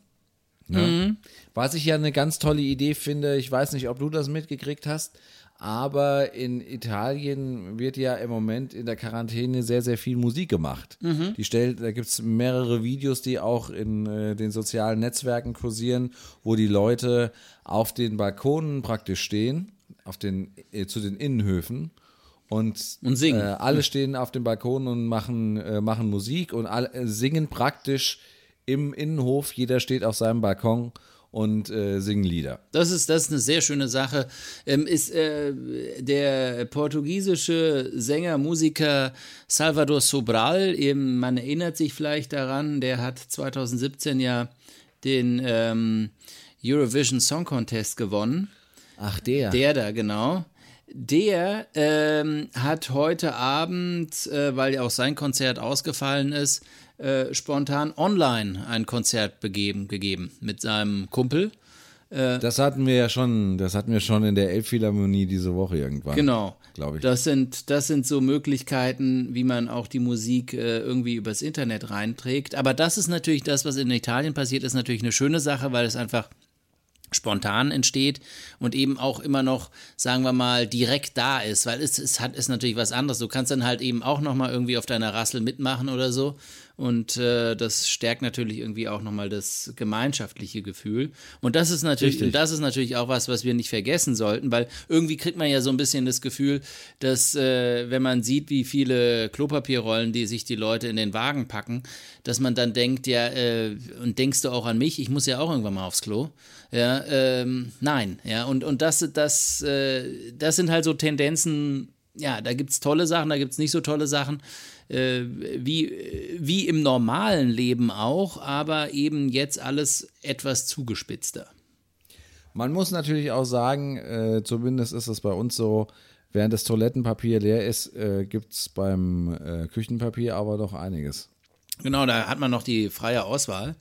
Ne? Was ich ja eine ganz tolle Idee finde, ich weiß nicht, ob du das mitgekriegt hast, Aber in Italien wird ja im Moment in der Quarantäne sehr, sehr viel Musik gemacht. Die stellt, da gibt es mehrere Videos, die auch in äh, den sozialen Netzwerken kursieren, wo die Leute auf den Balkonen praktisch stehen, auf den, äh, zu den Innenhöfen. Und, Und singen. Äh, alle stehen auf dem Balkon und machen, äh, machen Musik und alle, äh, singen praktisch im Innenhof. Jeder steht auf seinem Balkon und äh, singen Lieder. Das ist, das ist eine sehr schöne Sache. Ähm, ist äh, der portugiesische Sänger, Musiker Salvador Sobral, eben, man erinnert sich vielleicht daran, der hat 2017 ja den ähm, Eurovision Song Contest gewonnen. Ach, der. Der da, genau. Der ähm, hat heute Abend, äh, weil ja auch sein Konzert ausgefallen ist, äh, spontan online ein Konzert begeben, gegeben mit seinem Kumpel. Das hatten wir ja schon, das hatten wir schon in der Elbphilharmonie diese Woche irgendwann. Genau. Glaube ich. Das sind, das sind so Möglichkeiten, wie man auch die Musik äh, irgendwie übers Internet reinträgt. Aber das ist natürlich das, was in Italien passiert, ist natürlich eine schöne Sache, weil es einfach spontan entsteht und eben auch immer noch, sagen wir mal, direkt da ist, weil es, es hat ist natürlich was anderes. Du kannst dann halt eben auch nochmal irgendwie auf deiner Rassel mitmachen oder so und äh, das stärkt natürlich irgendwie auch nochmal das gemeinschaftliche Gefühl. Und das ist natürlich Richtig. und das ist natürlich auch was, was wir nicht vergessen sollten, weil irgendwie kriegt man ja so ein bisschen das Gefühl, dass äh, wenn man sieht, wie viele Klopapierrollen, die sich die Leute in den Wagen packen, dass man dann denkt, ja, äh, und denkst du auch an mich, ich muss ja auch irgendwann mal aufs Klo. Ja, ähm, nein, ja, und, und das, das, äh, das sind halt so Tendenzen, ja, da gibt es tolle Sachen, da gibt es nicht so tolle Sachen, äh, wie, wie im normalen Leben auch, aber eben jetzt alles etwas zugespitzter. Man muss natürlich auch sagen, äh, zumindest ist es bei uns so, während das Toilettenpapier leer ist, äh, gibt es beim äh, Küchenpapier aber doch einiges. Genau, da hat man noch die freie Auswahl.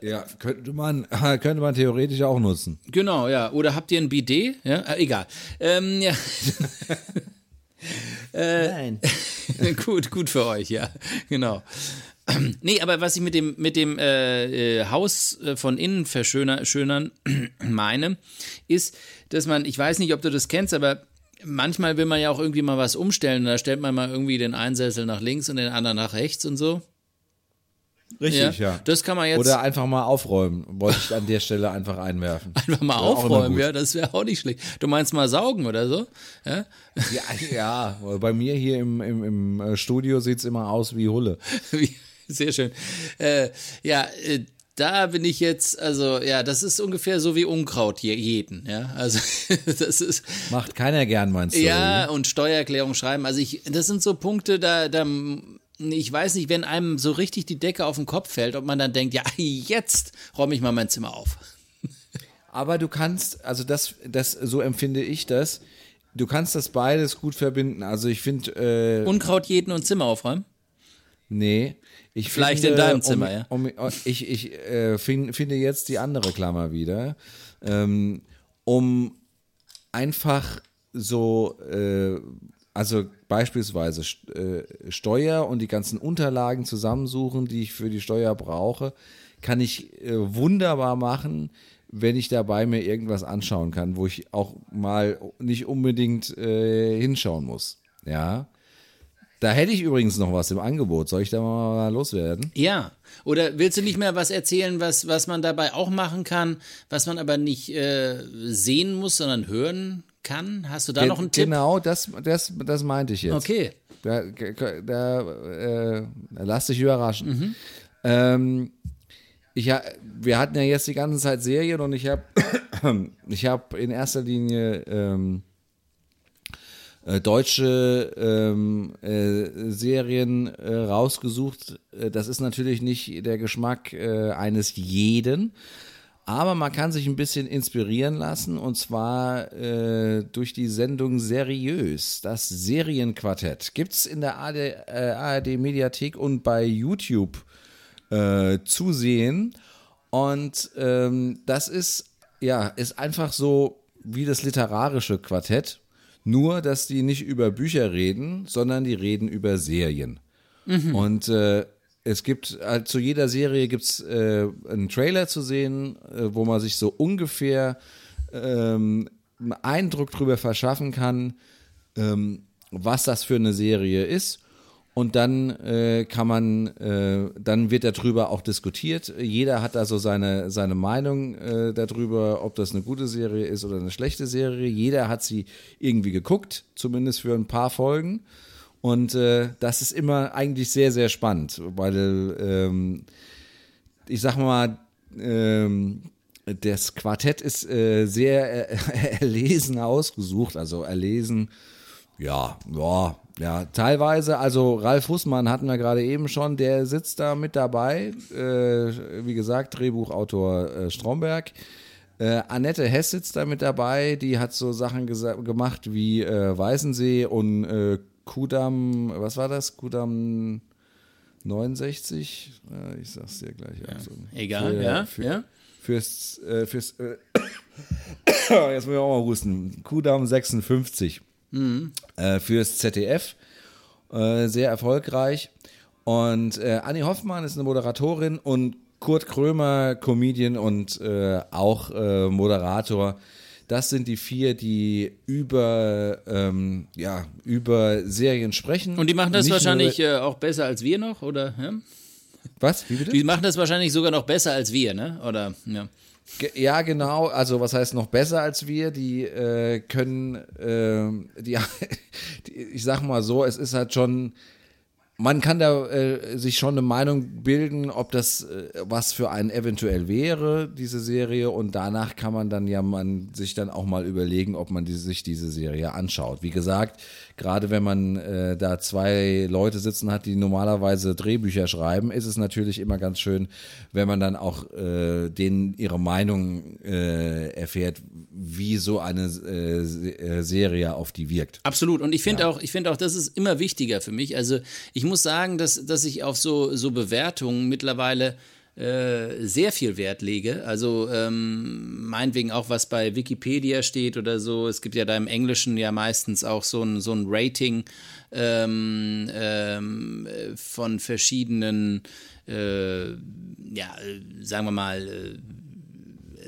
Ja, könnte man, [laughs] könnte man theoretisch auch nutzen. Genau, ja. Oder habt ihr ein Bidet? Ja, äh, egal. Ähm, ja. [laughs] Nein. [laughs] [laughs] gut, gut für euch, ja. Genau. [clears throat] Nee, aber was ich mit dem, mit dem äh, äh, Haus äh, von innen verschönern [clears throat] meine, ist, dass man, ich weiß nicht, ob du das kennst, aber manchmal will man ja auch irgendwie mal was umstellen. Da stellt man mal irgendwie den einen Sessel nach links und den anderen nach rechts und so. Richtig, ja. Das kann man jetzt Oder einfach mal aufräumen, wollte ich an der Stelle einfach einwerfen. [laughs] einfach mal Wäre aufräumen, ja, das wäre auch nicht schlecht. Du meinst mal saugen oder so? Ja? Ja, ja, bei mir hier im, im, im äh, Studio sieht es immer aus wie Hulle. [laughs] Sehr schön. Äh, ja, äh, da bin ich jetzt, also ja, das ist ungefähr so wie Unkraut je- jeden, ja. Also [laughs] das ist Macht keiner gern, meinst du? ja und Steuererklärung schreiben. Also ich, das sind so Punkte, da, da, ich weiß nicht, wenn einem so richtig die Decke auf den Kopf fällt, ob man dann denkt, ja, jetzt räume ich mal mein Zimmer auf. Aber du kannst, also das, das, so empfinde ich das. Du kannst das beides gut verbinden. Also ich finde, äh, Unkraut jeden und Zimmer aufräumen? nee. Ich Vielleicht finde, in deinem um, Zimmer, ja. Um, ich ich äh, find, finde jetzt die andere Klammer wieder. Ähm, um einfach so, äh, also beispielsweise äh, Steuer und die ganzen Unterlagen zusammensuchen, die ich für die Steuer brauche, kann ich äh, wunderbar machen, wenn ich dabei mir irgendwas anschauen kann, wo ich auch mal nicht unbedingt äh, hinschauen muss. Ja. Da hätte ich übrigens noch was im Angebot. Soll ich da mal loswerden? Ja. Oder willst du nicht mehr was erzählen, was, was man dabei auch machen kann, was man aber nicht äh, sehen muss, sondern hören kann? Hast du da Ge- noch einen Tipp? Genau, das, das, das meinte ich jetzt. Okay. Da, da, äh, lass dich überraschen. Mhm. Ähm, ich, wir hatten ja jetzt die ganze Zeit Serien und ich habe [coughs] ich hab in erster Linie ähm, äh, deutsche ähm, äh, Serien äh, rausgesucht. Äh, Das ist natürlich nicht der Geschmack äh, eines jeden, aber man kann sich ein bisschen inspirieren lassen und zwar äh, durch die Sendung Seriös, das Serienquartett. Gibt's in der ARD, äh, ARD Mediathek und bei YouTube äh, zu sehen. Und ähm, das ist, ja, ist einfach so wie das literarische Quartett, nur dass die nicht über Bücher reden, sondern die reden über Serien. Und äh, es gibt halt zu jeder Serie gibt's äh, einen Trailer zu sehen, äh, wo man sich so ungefähr ähm, einen Eindruck darüber verschaffen kann, ähm, was das für eine Serie ist. Und dann äh, kann man, äh, dann wird darüber auch diskutiert. Jeder hat da so seine, seine Meinung äh, darüber, ob das eine gute Serie ist oder eine schlechte Serie. Jeder hat sie irgendwie geguckt, zumindest für ein paar Folgen. Und äh, das ist immer eigentlich sehr, sehr spannend, weil ähm, ich sag mal, ähm, das Quartett ist äh, sehr [laughs] erlesen ausgesucht, also erlesen, ja, ja, ja, teilweise, also Ralf Hussmann hatten wir gerade eben schon, der sitzt da mit dabei, äh, wie gesagt, Drehbuchautor äh, Stromberg. Äh, Annette Hess sitzt da mit dabei, die hat so Sachen gemacht wie äh, Weißensee und äh, Kudam, was war das? Kudam 69? Ja, ich sag's dir gleich. Ja, also, egal, für, ja. Für, ja. Fürs, äh, fürs äh, [coughs] jetzt muss ich auch mal husten. Kudam 56. Mhm. Äh, fürs ZDF. Äh, sehr erfolgreich. Und äh, Annie Hoffmann ist eine Moderatorin und Kurt Krömer, Comedian und äh, auch Moderator das sind die vier, die über, ähm, ja, über Serien sprechen. Und die machen das Nicht wahrscheinlich äh, auch besser als wir noch, oder? Ja? Was? Wie bitte? Die machen das wahrscheinlich sogar noch besser als wir, ne? Oder, ja. Ja, genau. Also was heißt noch besser als wir? Die äh, können, äh, die, [laughs] die, ich sag mal so, es ist halt schon man kann da äh, sich schon eine Meinung bilden, ob das äh, was für einen eventuell wäre, diese Serie. Und danach kann man dann ja man sich dann auch mal überlegen, ob man die, sich diese Serie anschaut. Wie gesagt, gerade wenn man äh, da zwei Leute sitzen hat, die normalerweise Drehbücher schreiben, ist es natürlich immer ganz schön, wenn man dann auch äh, denen ihre Meinung äh, erfährt, wie so eine äh, äh, Serie auf die wirkt. Absolut. Und ich finde ja. auch, ich finde auch, das ist immer wichtiger für mich. Also ich muss sagen, dass, dass ich auf so, so Bewertungen mittlerweile äh, sehr viel Wert lege. Also ähm, meinetwegen auch, was bei Wikipedia steht oder so. Es gibt ja da im Englischen ja meistens auch so ein, so ein Rating ähm, ähm, von verschiedenen, äh, ja, sagen wir mal, äh,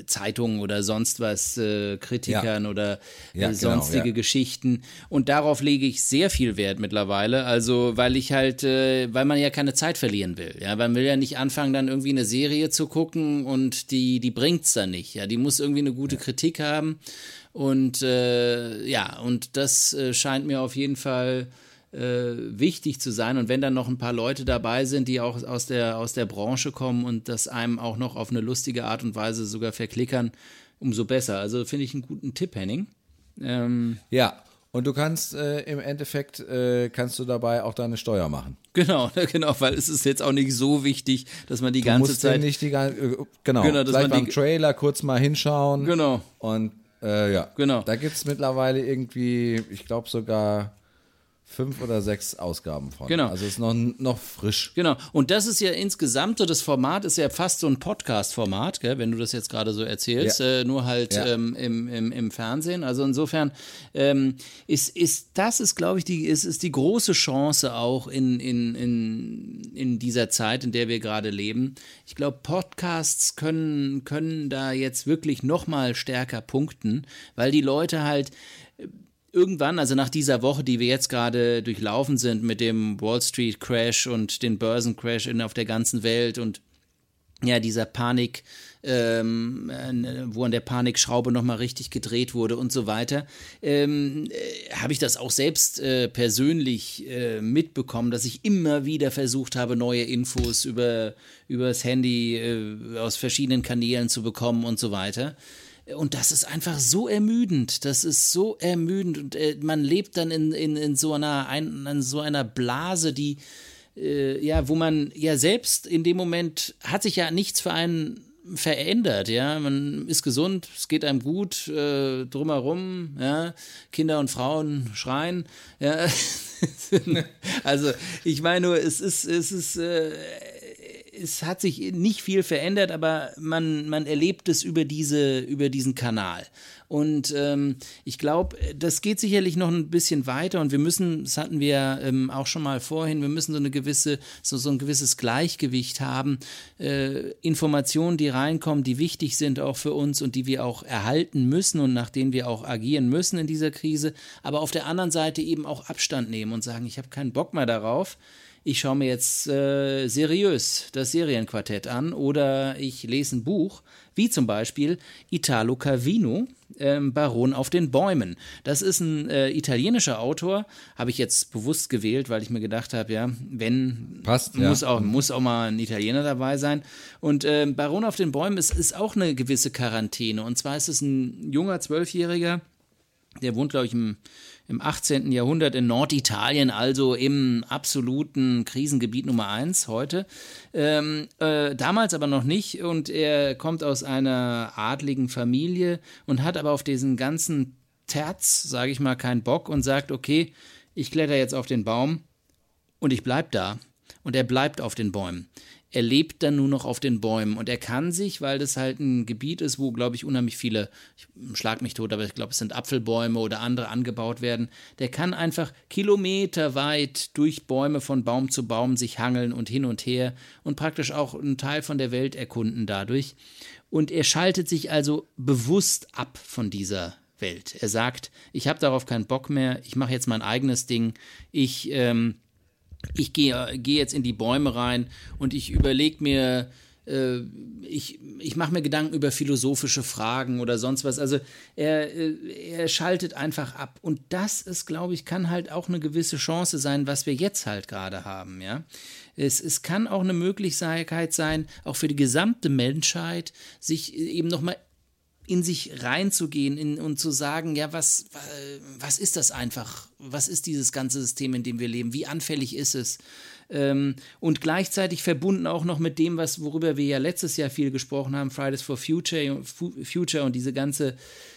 Zeitungen oder sonst was, äh, Kritikern ja. oder äh, ja, sonstige genau, ja. Geschichten. Und darauf lege ich sehr viel Wert mittlerweile. Also, weil ich halt, äh, weil man ja keine Zeit verlieren will. Ja, man will ja nicht anfangen, dann irgendwie eine Serie zu gucken und die, die bringt's dann nicht. Ja, die muss irgendwie eine gute Kritik haben. Und äh, ja, und das äh, scheint mir auf jeden Fall wichtig zu sein. Und wenn dann noch ein paar Leute dabei sind, die auch aus der, aus der Branche kommen und das einem auch noch auf eine lustige Art und Weise sogar verklickern, umso besser. Also finde ich einen guten Tipp, Henning. Ähm, ja, und du kannst äh, im Endeffekt äh, kannst du dabei auch deine Steuer machen. Genau, [laughs] genau, weil es ist jetzt auch nicht so wichtig, dass man die du ganze musst Zeit nicht die ganze äh, genau, genau gleich beim Trailer kurz mal hinschauen. Genau. Und äh, ja, genau. Da gibt es mittlerweile irgendwie, ich glaube sogar fünf oder sechs Ausgaben von. Genau. Also ist noch, noch frisch. Genau. Und das ist ja insgesamt so, das Format ist ja fast so ein Podcast-Format, wenn du das jetzt gerade so erzählst, ja. äh, nur halt ja. ähm, im, im, im Fernsehen. Also insofern ähm, ist, ist das ist, glaube ich, die, ist, ist die große Chance auch in, in, in, in dieser Zeit, in der wir gerade leben. Ich glaube, Podcasts können, können da jetzt wirklich noch mal stärker punkten, weil die Leute halt irgendwann, also nach dieser Woche, die wir jetzt gerade durchlaufen sind mit dem Wall Street Crash und den Börsencrash in, auf der ganzen Welt und ja, dieser Panik, ähm, wo an der Panikschraube nochmal richtig gedreht wurde und so weiter, ähm, äh, habe ich das auch selbst äh, persönlich äh, mitbekommen, dass ich immer wieder versucht habe, neue Infos über, über das Handy äh, aus verschiedenen Kanälen zu bekommen und so weiter. Und das ist einfach so ermüdend. Das ist so ermüdend. Und äh, man lebt dann in, in, in, so einer, ein, in so einer Blase, die, äh, ja, wo man ja selbst in dem Moment hat sich ja nichts für einen verändert, ja. Man ist gesund, es geht einem gut, äh, drumherum, ja. Kinder und Frauen schreien, ja. [laughs] also, ich meine nur, es ist, es ist, äh, es hat sich nicht viel verändert, aber man, man erlebt es über, diese, über diesen Kanal. Und ähm, ich glaube, das geht sicherlich noch ein bisschen weiter und wir müssen, das hatten wir ähm, auch schon mal vorhin, wir müssen so eine gewisse, so, so ein gewisses Gleichgewicht haben. Äh, Informationen, die reinkommen, die wichtig sind auch für uns und die wir auch erhalten müssen und nach denen wir auch agieren müssen in dieser Krise, aber auf der anderen Seite eben auch Abstand nehmen und sagen, ich habe keinen Bock mehr darauf ich schaue mir jetzt äh, seriös das Serienquartett an oder ich lese ein Buch, wie zum Beispiel Italo Calvino, ähm, Baron auf den Bäumen. Das ist ein äh, italienischer Autor, habe ich jetzt bewusst gewählt, weil ich mir gedacht habe, ja, wenn Passt, muss, ja. auch, muss auch mal ein Italiener dabei sein. Und äh, Baron auf den Bäumen ist, ist auch eine gewisse Quarantäne. Und zwar ist es ein junger Zwölfjähriger, der wohnt, glaube ich, im im 18. Jahrhundert in Norditalien, also im absoluten Krisengebiet Nummer eins heute. Ähm, äh, damals aber noch nicht und er kommt aus einer adligen Familie und hat aber auf diesen ganzen Terz, sage ich mal, keinen Bock und sagt, okay, ich kletter jetzt auf den Baum und ich bleib da. Und er bleibt auf den Bäumen er lebt dann nur noch auf den Bäumen und er kann sich, weil das halt ein Gebiet ist, wo, glaube ich, unheimlich viele, ich schlag mich tot, aber ich glaube, es sind Apfelbäume oder andere angebaut werden, der kann einfach kilometerweit durch Bäume von Baum zu Baum sich hangeln und hin und her und praktisch auch einen Teil von der Welt erkunden dadurch. Und er schaltet sich also bewusst ab von dieser Welt. Er sagt, ich habe darauf keinen Bock mehr, ich mache jetzt mein eigenes Ding, ich ähm, ich gehe geh jetzt in die Bäume rein und ich überlege mir, äh, ich, ich mache mir Gedanken über philosophische Fragen oder sonst was. Also er, äh, er schaltet einfach ab. Und das ist, glaube ich, kann halt auch eine gewisse Chance sein, was wir jetzt halt gerade haben, ja. Es, es kann auch eine Möglichkeit sein, auch für die gesamte Menschheit, sich eben nochmal in sich reinzugehen in, und zu sagen, ja, was, was ist das einfach? Was ist dieses ganze System, in dem wir leben? Wie anfällig ist es? Ähm, und gleichzeitig verbunden auch noch mit dem, was, worüber wir ja letztes Jahr viel gesprochen haben, Fridays for Future, Future und diese ganze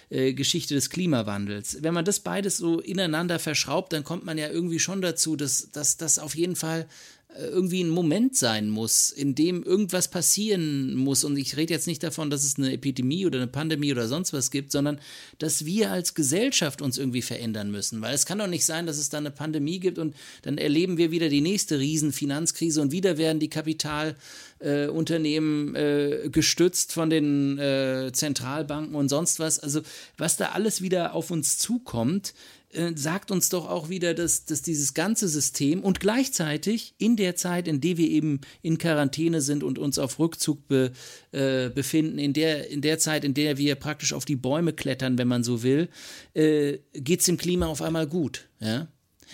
äh, Geschichte des Klimawandels. Wenn man das beides so ineinander verschraubt, dann kommt man ja irgendwie schon dazu, dass das auf jeden Fall irgendwie ein Moment sein muss, in dem irgendwas passieren muss. Und ich rede jetzt nicht davon, dass es eine Epidemie oder eine Pandemie oder sonst was gibt, sondern dass wir als Gesellschaft uns irgendwie verändern müssen. Weil es kann doch nicht sein, dass es da eine Pandemie gibt und dann erleben wir wieder die nächste Riesenfinanzkrise und wieder werden die Kapitalunternehmen äh, äh, gestützt von den äh, Zentralbanken und sonst was. Also was da alles wieder auf uns zukommt, äh, sagt uns doch auch wieder, dass, dass dieses ganze System und gleichzeitig in der Zeit, in der wir eben in Quarantäne sind und uns auf Rückzug be, äh, befinden, in der, in der Zeit, in der wir praktisch auf die Bäume klettern, wenn man so will, äh, geht es dem Klima auf einmal gut. Ja?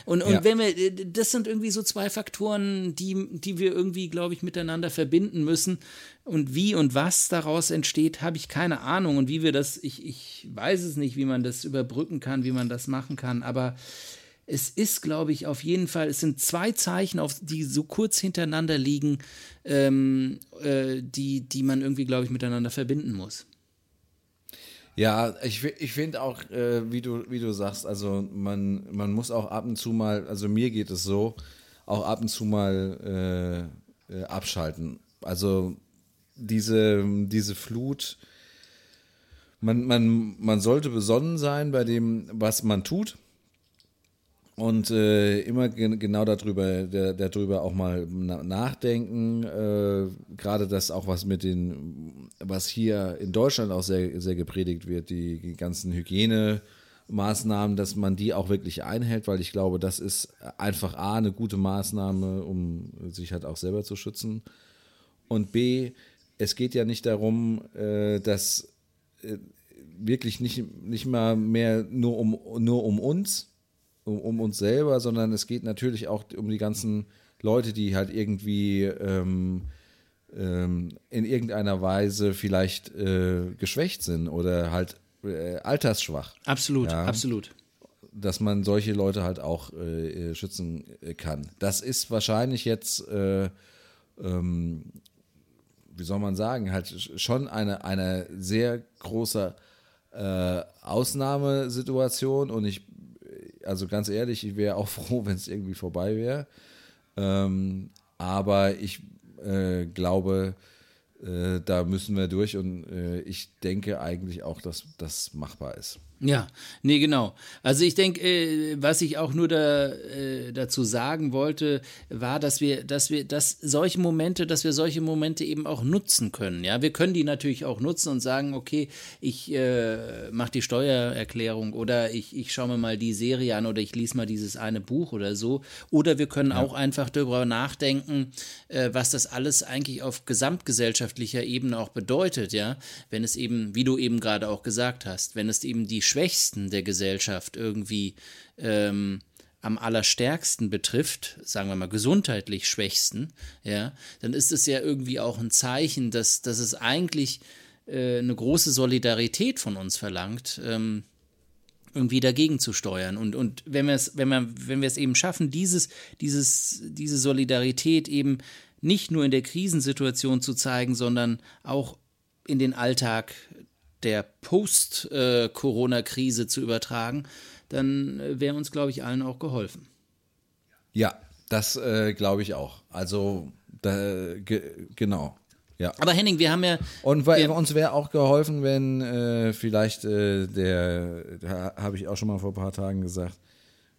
Und, und ja. wenn wir, äh, das sind irgendwie so zwei Faktoren, die, die wir irgendwie, glaube ich, miteinander verbinden müssen. Und wie und was daraus entsteht, habe ich keine Ahnung. Und wie wir das, ich, ich weiß es nicht, wie man das überbrücken kann, wie man das machen kann. Aber es ist, glaube ich, auf jeden Fall, es sind zwei Zeichen, auf, die so kurz hintereinander liegen, ähm, äh, die, die man irgendwie, glaube ich, miteinander verbinden muss. Ja, ich, ich finde auch, äh, wie, du, wie du sagst, also man, man muss auch ab und zu mal, also mir geht es so, auch ab und zu mal äh, äh, abschalten. Also diese, diese Flut, man, man, man sollte besonnen sein bei dem, was man tut und äh, immer gen genau darüber, der, darüber auch mal nachdenken. Äh, Gerade das auch was mit den, was hier in Deutschland auch sehr, sehr gepredigt wird, die, die ganzen Hygienemaßnahmen, dass man die auch wirklich einhält, weil ich glaube, das ist einfach A, eine gute Maßnahme, um sich halt auch selber zu schützen. Und B, es geht ja nicht darum, äh, dass äh, wirklich nicht, nicht mal mehr nur um, nur um uns, um, um, uns selber, sondern es geht natürlich auch um die ganzen Leute, die halt irgendwie ähm, ähm, in irgendeiner Weise vielleicht äh, geschwächt sind oder halt äh, altersschwach. Absolut, ja? absolut. Dass man solche Leute halt auch äh, schützen kann. Das ist wahrscheinlich jetzt, äh, ähm, wie soll man sagen, halt schon eine, eine sehr große äh, Ausnahmesituation und ich also ganz ehrlich, ich wäre auch [laughs] froh, wenn es irgendwie vorbei wäre. Ähm, aber ich äh, glaube, äh, da müssen wir durch und äh, ich denke eigentlich auch, dass das machbar ist. Ja, nee, genau. Also ich denke, äh, was ich auch nur da, äh, dazu sagen wollte, war, dass wir, dass wir, dass solche Momente, dass wir solche Momente eben auch nutzen können. Ja, wir können die natürlich auch nutzen und sagen, okay, ich äh, mache die Steuererklärung oder ich, ich schaue mir mal die Serie an oder ich lese mal dieses eine Buch oder so. Oder wir können ja. auch einfach darüber nachdenken, äh, was das alles eigentlich auf gesamtgesellschaftlicher Ebene auch bedeutet, ja, wenn es eben, wie du eben gerade auch gesagt hast, wenn es eben die Schwächsten der Gesellschaft irgendwie ähm, am allerstärksten betrifft, sagen wir mal gesundheitlich Schwächsten, ja, dann ist es ja irgendwie auch ein Zeichen, dass, dass es eigentlich äh, eine große Solidarität von uns verlangt, ähm, irgendwie dagegen zu steuern. Und, und wenn wir es, wenn wir, wenn wir es eben schaffen, dieses, dieses, diese Solidarität eben nicht nur in der Krisensituation zu zeigen, sondern auch in den Alltag der Post-Corona-Krise zu übertragen, dann äh, wäre uns, glaube ich, allen auch geholfen. Ja, das äh, glaube ich auch. Also, da, ge, genau. Ja. Aber Henning, wir haben ja. Und wir, uns wäre auch geholfen, wenn äh, vielleicht äh, der, da habe ich auch schon mal vor ein paar Tagen gesagt,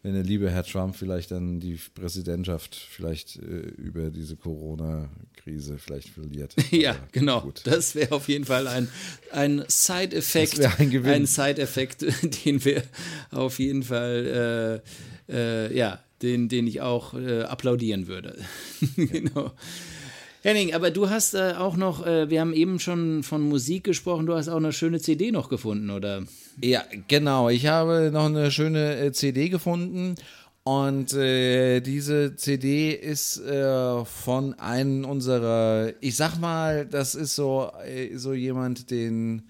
wenn der liebe Herr Trump vielleicht dann die Präsidentschaft vielleicht äh, über diese Corona-Krise vielleicht verliert. [laughs] ja, Aber genau. Gut. Das wäre auf jeden Fall ein, ein Side-Effekt. Ein, ein Side-Effekt, [laughs] den wir auf jeden Fall, äh, äh, ja, den, den ich auch äh, applaudieren würde. [laughs] genau. Henning, aber du hast äh, auch noch, äh, wir haben eben schon von Musik gesprochen, du hast auch eine schöne CD noch gefunden, oder? Ja, genau. Ich habe noch eine schöne äh, CD gefunden. Und äh, diese CD ist äh, von einem unserer, ich sag mal, das ist so, äh, so jemand, den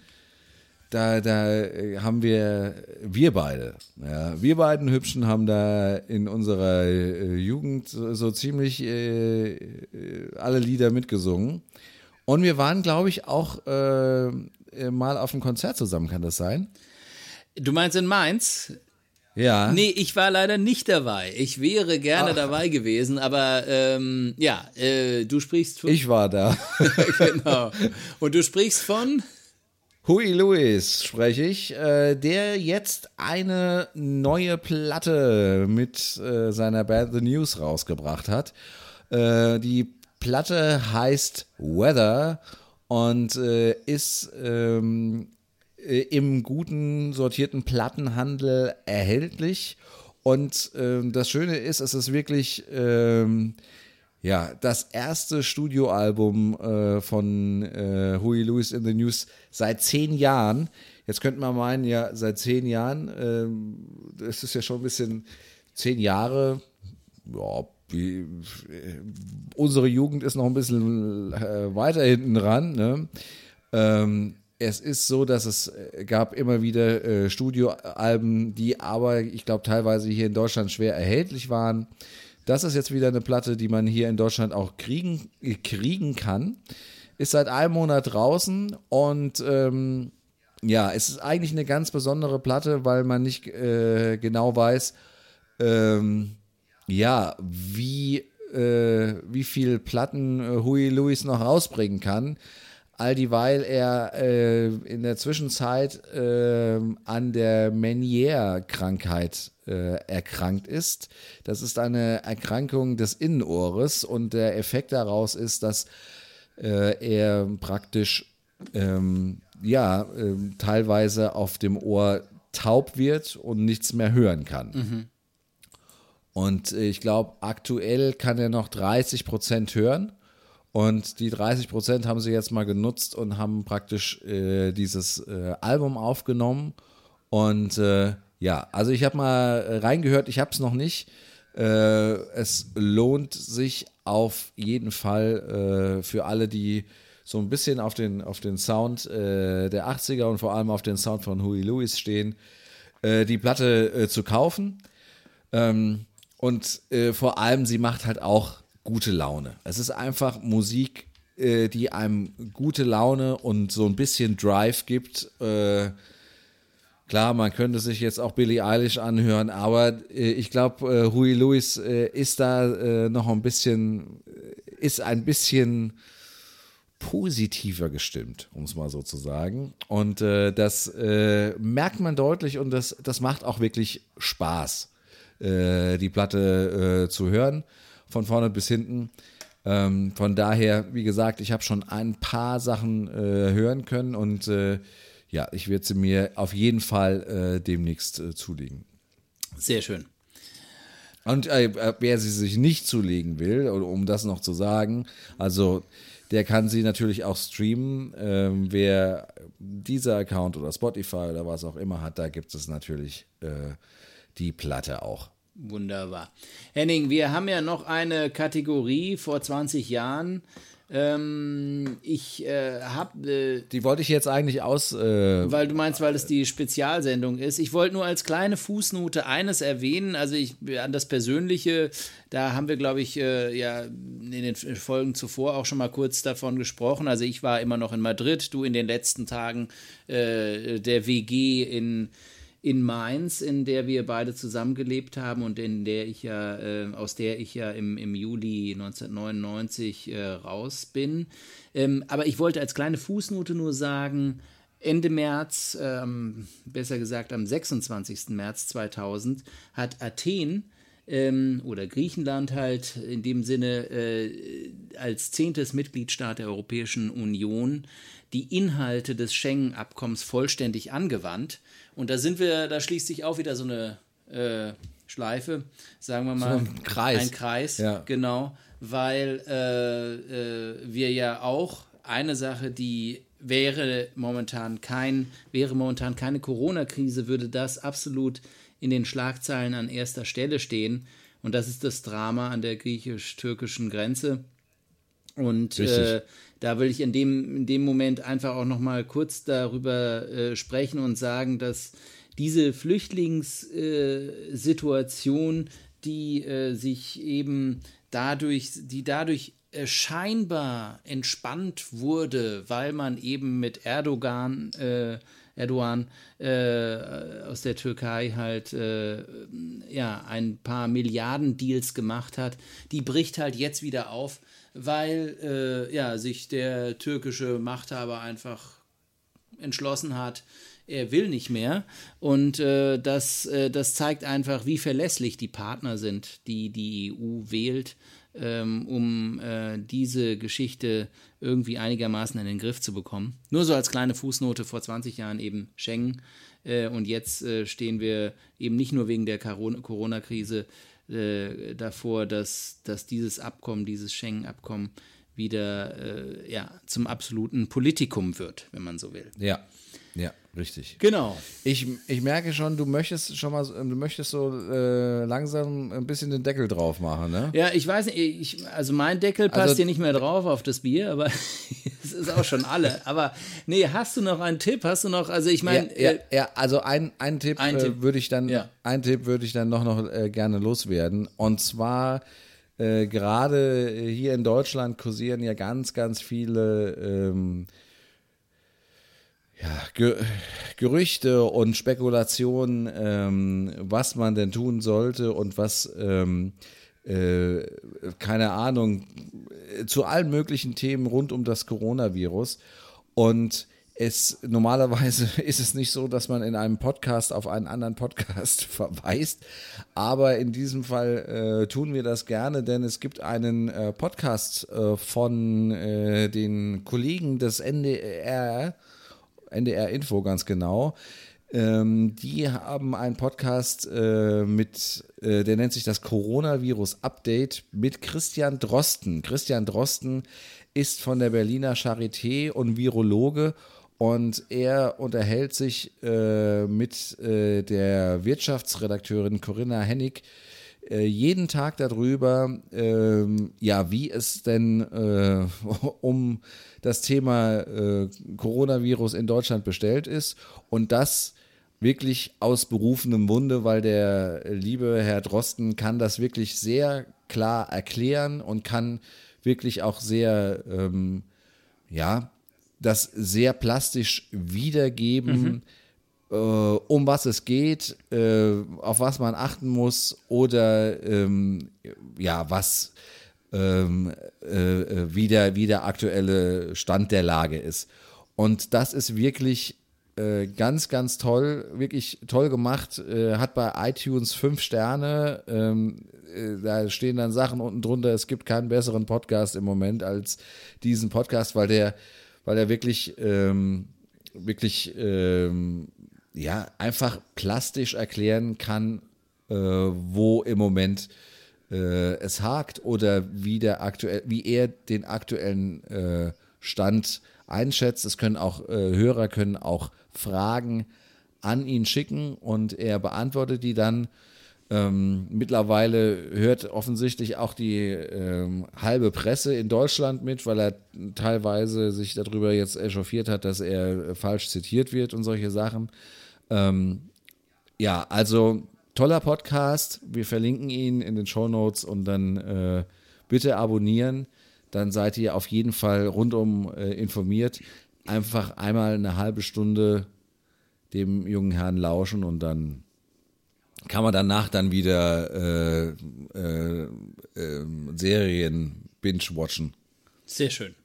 da, da äh, haben wir, wir beide, ja, wir beiden Hübschen haben da in unserer äh, Jugend so, so ziemlich alle Lieder mitgesungen. Und wir waren, glaube ich, auch mal auf einem Konzert zusammen, kann das sein? Du meinst in Mainz? Ja. Nee, ich war leider nicht dabei. Ich wäre gerne Ach. dabei gewesen, aber ähm, ja, äh, du sprichst von. Ich war da. [laughs] genau. Und du sprichst von? Huey Lewis spreche ich, äh, der jetzt eine neue Platte mit äh, seiner Band The News rausgebracht hat. Äh, die Platte heißt Weather und äh, ist ähm, äh, im guten sortierten Plattenhandel erhältlich. Und ähm, das Schöne ist, es ist wirklich ähm, ja, das erste Studioalbum äh, von äh, Huey Lewis in the News seit zehn Jahren. Jetzt könnte man meinen, ja, seit zehn Jahren, ähm, das ist ja schon ein bisschen zehn Jahre, ja, wie, äh, unsere Jugend ist noch ein bisschen äh, weiter hinten dran. Ne? Ähm, es ist so, dass es äh, gab immer wieder äh, Studioalben, die aber, ich glaube, teilweise hier in Deutschland schwer erhältlich waren. Das ist jetzt wieder eine Platte, die man hier in Deutschland auch kriegen, kriegen kann. Ist seit einem Monat draußen und ähm, ja, es ist eigentlich eine ganz besondere Platte, weil man nicht äh, genau weiß, ähm, ja, wie, äh, wie viel Platten äh, Huey Lewis noch rausbringen kann all dieweil er äh, in der Zwischenzeit äh, an der Meniere-Krankheit äh, erkrankt ist. Das ist eine Erkrankung des Innenohres und der Effekt daraus ist, dass äh, er praktisch ähm, ja ähm, teilweise auf dem Ohr taub wird und nichts mehr hören kann. Mhm. Und ich glaube, aktuell kann er noch 30 Prozent hören. Und die 30 Prozent haben sie jetzt mal genutzt und haben praktisch äh, dieses äh, Album aufgenommen. Und äh, ja, also ich habe mal reingehört, ich habe es noch nicht. Äh, es lohnt sich auf jeden Fall äh, für alle, die so ein bisschen auf den, auf den Sound äh, der 80er und vor allem auf den Sound von Huey Lewis stehen, die Platte zu kaufen. Ähm, und vor allem, sie macht halt auch gute Laune. Es ist einfach Musik, äh, die einem gute Laune und so ein bisschen Drive gibt. Äh, klar, man könnte sich jetzt auch Billie Eilish anhören, aber äh, ich glaube, äh, Huey Lewis äh, ist da äh, noch ein bisschen ist ein bisschen positiver gestimmt, um es mal so zu sagen. Und äh, das äh, merkt man deutlich und das, das macht auch wirklich Spaß, äh, die Platte äh, zu hören, von vorne bis hinten. Ähm, von daher, wie gesagt, ich habe schon ein paar Sachen äh, hören können und äh, ja, ich werde sie mir auf jeden Fall demnächst zulegen. Sehr schön. Und wer sie sich nicht zulegen will, um das noch zu sagen, also der kann sie natürlich auch streamen. Ähm, wer dieser Account oder Spotify oder was auch immer hat, da gibt es natürlich äh, die Platte auch. Wunderbar. Henning, wir haben ja noch eine Kategorie vor 20 Jahren. Ähm, ich äh, habe. Äh, die wollte ich jetzt eigentlich aus. Äh, weil du meinst, weil es die Spezialsendung ist. Ich wollte nur als kleine Fußnote eines erwähnen. Also ich an das Persönliche, da haben wir, glaube ich, äh, ja in den Folgen zuvor auch schon mal kurz davon gesprochen. Also ich war immer noch in Madrid, du in den letzten Tagen äh, der WG in in Mainz, in der wir beide zusammengelebt haben und in der ich ja, äh, aus der ich ja im, im Juli 1999 äh, raus bin. Ähm, aber ich wollte als kleine Fußnote nur sagen, Ende März, ähm, besser gesagt am 26. März 2000, hat Athen ähm, oder Griechenland halt in dem Sinne äh, als zehntes Mitgliedstaat der Europäischen Union die Inhalte des Schengen-Abkommens vollständig angewandt. Und da sind wir, da schließt sich auch wieder so eine äh, Schleife, sagen wir mal. So ein Kreis. Ein Kreis, ja. genau. Weil äh, äh, wir ja auch eine Sache, die wäre momentan kein, wäre momentan keine Corona-Krise, würde das absolut in den Schlagzeilen an erster Stelle stehen. Und das ist das Drama an der griechisch-türkischen Grenze. Und äh, da will ich in dem, in dem Moment einfach auch noch mal kurz darüber äh, sprechen und sagen, dass diese Flüchtlingssituation, die äh, sich eben dadurch, die dadurch äh, scheinbar entspannt wurde, weil man eben mit Erdogan äh, Erdogan äh, aus der Türkei halt äh, ja ein paar Milliarden Deals gemacht hat, die bricht halt jetzt wieder auf weil äh, ja, sich der türkische Machthaber einfach entschlossen hat, er will nicht mehr. Und äh, das, äh, das zeigt einfach, wie verlässlich die Partner sind, die die EU wählt, ähm, um äh, diese Geschichte irgendwie einigermaßen in den Griff zu bekommen. Nur so als kleine Fußnote vor 20 Jahren eben Schengen. Äh, und jetzt äh, stehen wir eben nicht nur wegen der Corona-Krise äh, davor, dass, dass dieses Abkommen, dieses Schengen-Abkommen wieder äh, ja, zum absoluten Politikum wird, wenn man so will. Ja, ja, richtig. Genau. Ich, ich merke schon, du möchtest schon mal, du möchtest so äh, langsam ein bisschen den Deckel drauf machen, ne? Ja, ich weiß nicht, ich, also mein Deckel passt also, hier nicht mehr drauf auf das Bier, aber [laughs] es ist auch schon alle. Aber nee, hast du noch einen Tipp? Hast du noch, also ich meine. Ja, ja, ja, also ein, ein Tipp, ein äh, würde ich dann, ja. ein Tipp würde ich dann noch, noch äh, gerne loswerden. Und zwar äh, gerade hier in Deutschland kursieren ja ganz, ganz viele ähm, ja, Ge Gerüchte und Spekulationen, ähm, was man denn tun sollte und was, ähm, äh, keine Ahnung, zu allen möglichen Themen rund um das Coronavirus. Und es normalerweise [laughs] ist es nicht so, dass man in einem Podcast auf einen anderen Podcast [laughs] verweist, aber in diesem Fall äh, tun wir das gerne, denn es gibt einen äh, Podcast äh, von äh, den Kollegen des NDR NDR Info ganz genau. Ähm, die haben einen Podcast äh, mit, äh, der nennt sich das Coronavirus Update mit Christian Drosten. Christian Drosten ist von der Berliner Charité und Virologe und er unterhält sich äh, mit äh, der Wirtschaftsredakteurin Corinna Hennig jeden Tag darüber, ähm, ja, wie es denn äh, [laughs] um das Thema äh, Coronavirus in Deutschland bestellt ist und das wirklich aus berufenem Munde, weil der liebe Herr Drosten kann das wirklich sehr klar erklären und kann wirklich auch sehr, ähm, ja, das sehr plastisch wiedergeben. Mhm äh, um was es geht, äh, auf was man achten muss oder ähm, ja, was ähm, äh, wie, der, wie der aktuelle Stand der Lage ist. Und das ist wirklich äh, ganz, ganz toll, wirklich toll gemacht. Äh, hat bei iTunes fünf Sterne. Ähm, äh, da stehen dann Sachen unten drunter. Es gibt keinen besseren Podcast im Moment als diesen Podcast, weil der, weil der wirklich, ähm, wirklich, ähm, ja, einfach plastisch erklären kann, äh, wo im Moment äh, es hakt oder wie der aktuell, wie er den aktuellen äh, Stand einschätzt. Es können auch äh, Hörer können auch Fragen an ihn schicken und er beantwortet die dann. Ähm, mittlerweile hört offensichtlich auch die ähm, halbe Presse in Deutschland mit, weil er teilweise sich darüber jetzt echauffiert hat, dass er äh, falsch zitiert wird und solche Sachen. Ähm, ja, also toller Podcast. Wir verlinken ihn in den Show Notes und dann äh, bitte abonnieren. Dann seid ihr auf jeden Fall rundum äh, informiert. Einfach einmal eine halbe Stunde dem jungen Herrn lauschen und dann kann man danach dann wieder äh, äh, ähm, Serien binge-watchen. Sehr schön.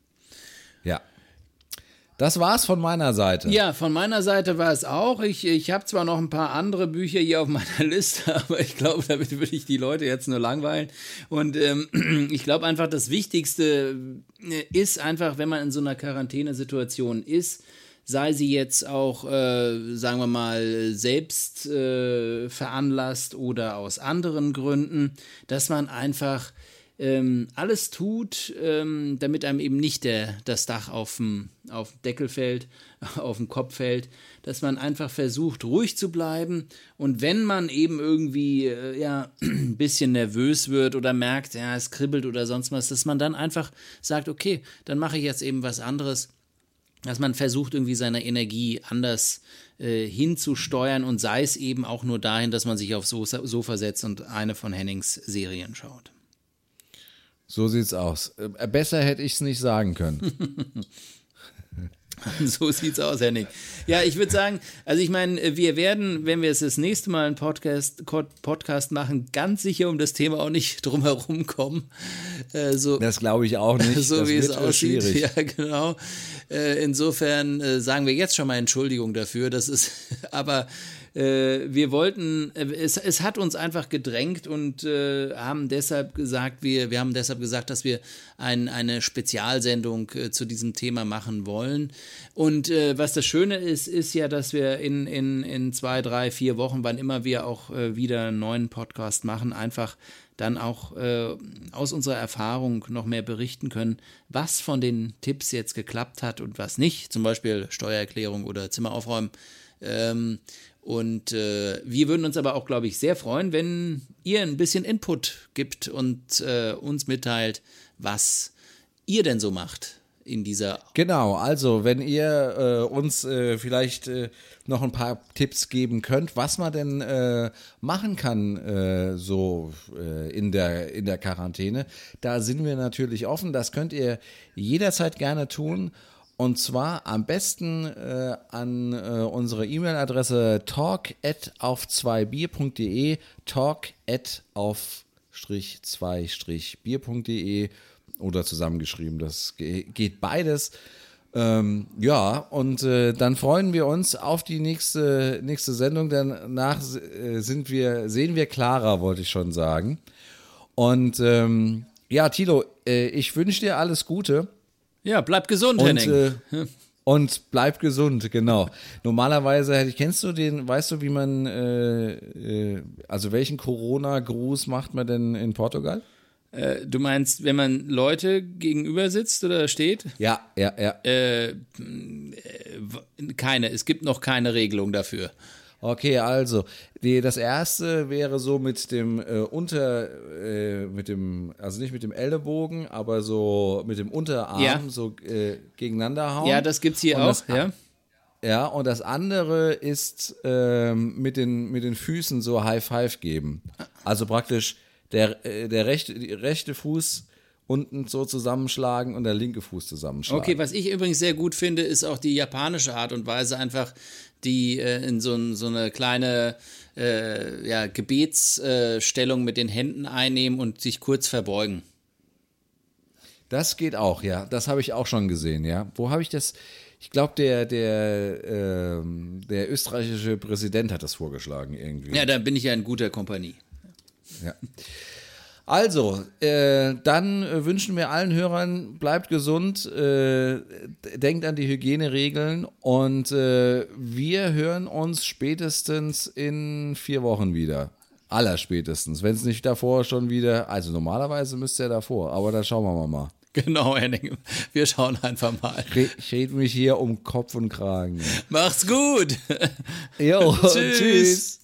Das war's von meiner Seite. Ja, von meiner Seite war es auch. Ich, ich habe zwar noch ein paar andere Bücher hier auf meiner [laughs] Liste, aber ich glaube, damit würde ich die Leute jetzt nur langweilen. Und ähm, [clears throat] ich glaube einfach, das Wichtigste äh, ist einfach, wenn man in so einer Quarantänesituation ist, sei sie jetzt auch, äh, sagen wir mal, selbst äh, veranlasst oder aus anderen Gründen, dass man einfach ähm, alles tut, ähm, damit einem eben nicht der, das Dach auf dem, Deckel fällt, [laughs] auf dem Kopf fällt, dass man einfach versucht, ruhig zu bleiben und wenn man eben irgendwie äh, ja, ein [clears throat] bisschen nervös wird oder merkt, ja, es kribbelt oder sonst was, dass man dann einfach sagt, okay, dann mache ich jetzt eben was anderes dass man versucht, irgendwie seine Energie anders äh, hinzusteuern und sei es eben auch nur dahin, dass man sich aufs Sofa setzt und eine von Hennings Serien schaut. So sieht's aus. Äh, besser hätte ich es nicht sagen können. [laughs] so sieht's aus, Henning. Ja, ich würde sagen, also ich meine, wir werden, wenn wir es das nächste Mal einen Podcast, Podcast machen, ganz sicher um das Thema auch nicht drum herum kommen. Äh, so, das glaube ich auch nicht. [laughs] So das wie es aussieht. Schwierig. Ja, genau. Äh, insofern äh, sagen wir jetzt schon mal Entschuldigung dafür. Das ist, [laughs] aber äh, wir wollten, äh, es, es hat uns einfach gedrängt und äh, haben deshalb gesagt, wir, wir haben deshalb gesagt, dass wir ein, eine Spezialsendung äh, zu diesem Thema machen wollen. Und äh, was das Schöne ist, ist ja, dass wir in, in, in zwei, drei, vier Wochen, wann immer wir auch äh, wieder einen neuen Podcast machen, einfach dann auch äh, aus unserer Erfahrung noch mehr berichten können, was von den Tipps jetzt geklappt hat und was nicht, zum Beispiel Steuererklärung oder Zimmer aufräumen. Ähm, und äh, wir würden uns aber auch, glaube ich, sehr freuen, wenn ihr ein bisschen Input gibt und äh, uns mitteilt, was ihr denn so macht in dieser. Genau, also wenn ihr äh, uns äh, vielleicht äh, noch ein paar Tipps geben könnt, was man denn äh, machen kann äh, so äh, in, der, in der Quarantäne, da sind wir natürlich offen. Das könnt ihr jederzeit gerne tun. Und zwar am besten äh, an äh, unsere E-Mail-Adresse talk at auf 2bier.de, talk at auf 2 bier.de oder zusammengeschrieben. Das geht beides. Ähm, ja, und äh, dann freuen wir uns auf die nächste, nächste Sendung. Danach äh, sind wir, sehen wir klarer, wollte ich schon sagen. Und ähm, ja, Tilo, äh, ich wünsche dir alles Gute. Ja, bleib gesund, und, Henning. Äh, [laughs] und bleib gesund, genau. Normalerweise, kennst du den, weißt du, wie man, äh, äh, also welchen Corona-Gruß macht man denn in Portugal? Äh, du meinst, wenn man Leute gegenüber sitzt oder steht? Ja, ja, ja. Äh, keine, es gibt noch keine Regelung dafür. Okay, also die, das erste wäre so mit dem äh, Unter, äh, mit dem, also nicht mit dem Ellenbogen, aber so mit dem Unterarm ja. so äh, gegeneinander hauen. Ja, das gibt's hier und auch, das, ja. Ja, und das andere ist ähm, mit, den, mit den Füßen so High Five geben. Also praktisch der, äh, der rechte, rechte Fuß unten so zusammenschlagen und der linke Fuß zusammenschlagen. Okay, was ich übrigens sehr gut finde, ist auch die japanische Art und Weise, einfach die äh, in so, so, eine kleine äh, ja, Gebetsstellung mit den Händen einnehmen und sich kurz verbeugen. Das geht auch, ja. Das habe ich auch schon gesehen, ja. Wo habe ich das? Ich glaube, der, der, ähm, der österreichische Präsident hat das vorgeschlagen irgendwie. Ja, da bin ich ja in guter Kompanie. Ja. Also, äh, dann äh, wünschen wir allen Hörern, bleibt gesund, äh, denkt an die Hygieneregeln und äh, wir hören uns spätestens in vier Wochen wieder. Allerspätestens. Wenn es nicht davor schon wieder, also normalerweise müsste er davor, aber da schauen wir mal. [laughs] Genau, Henning. Wir schauen einfach mal. Ich rede mich hier um Kopf und Kragen. Mach's gut. Jo, [laughs] tschüss. tschüss.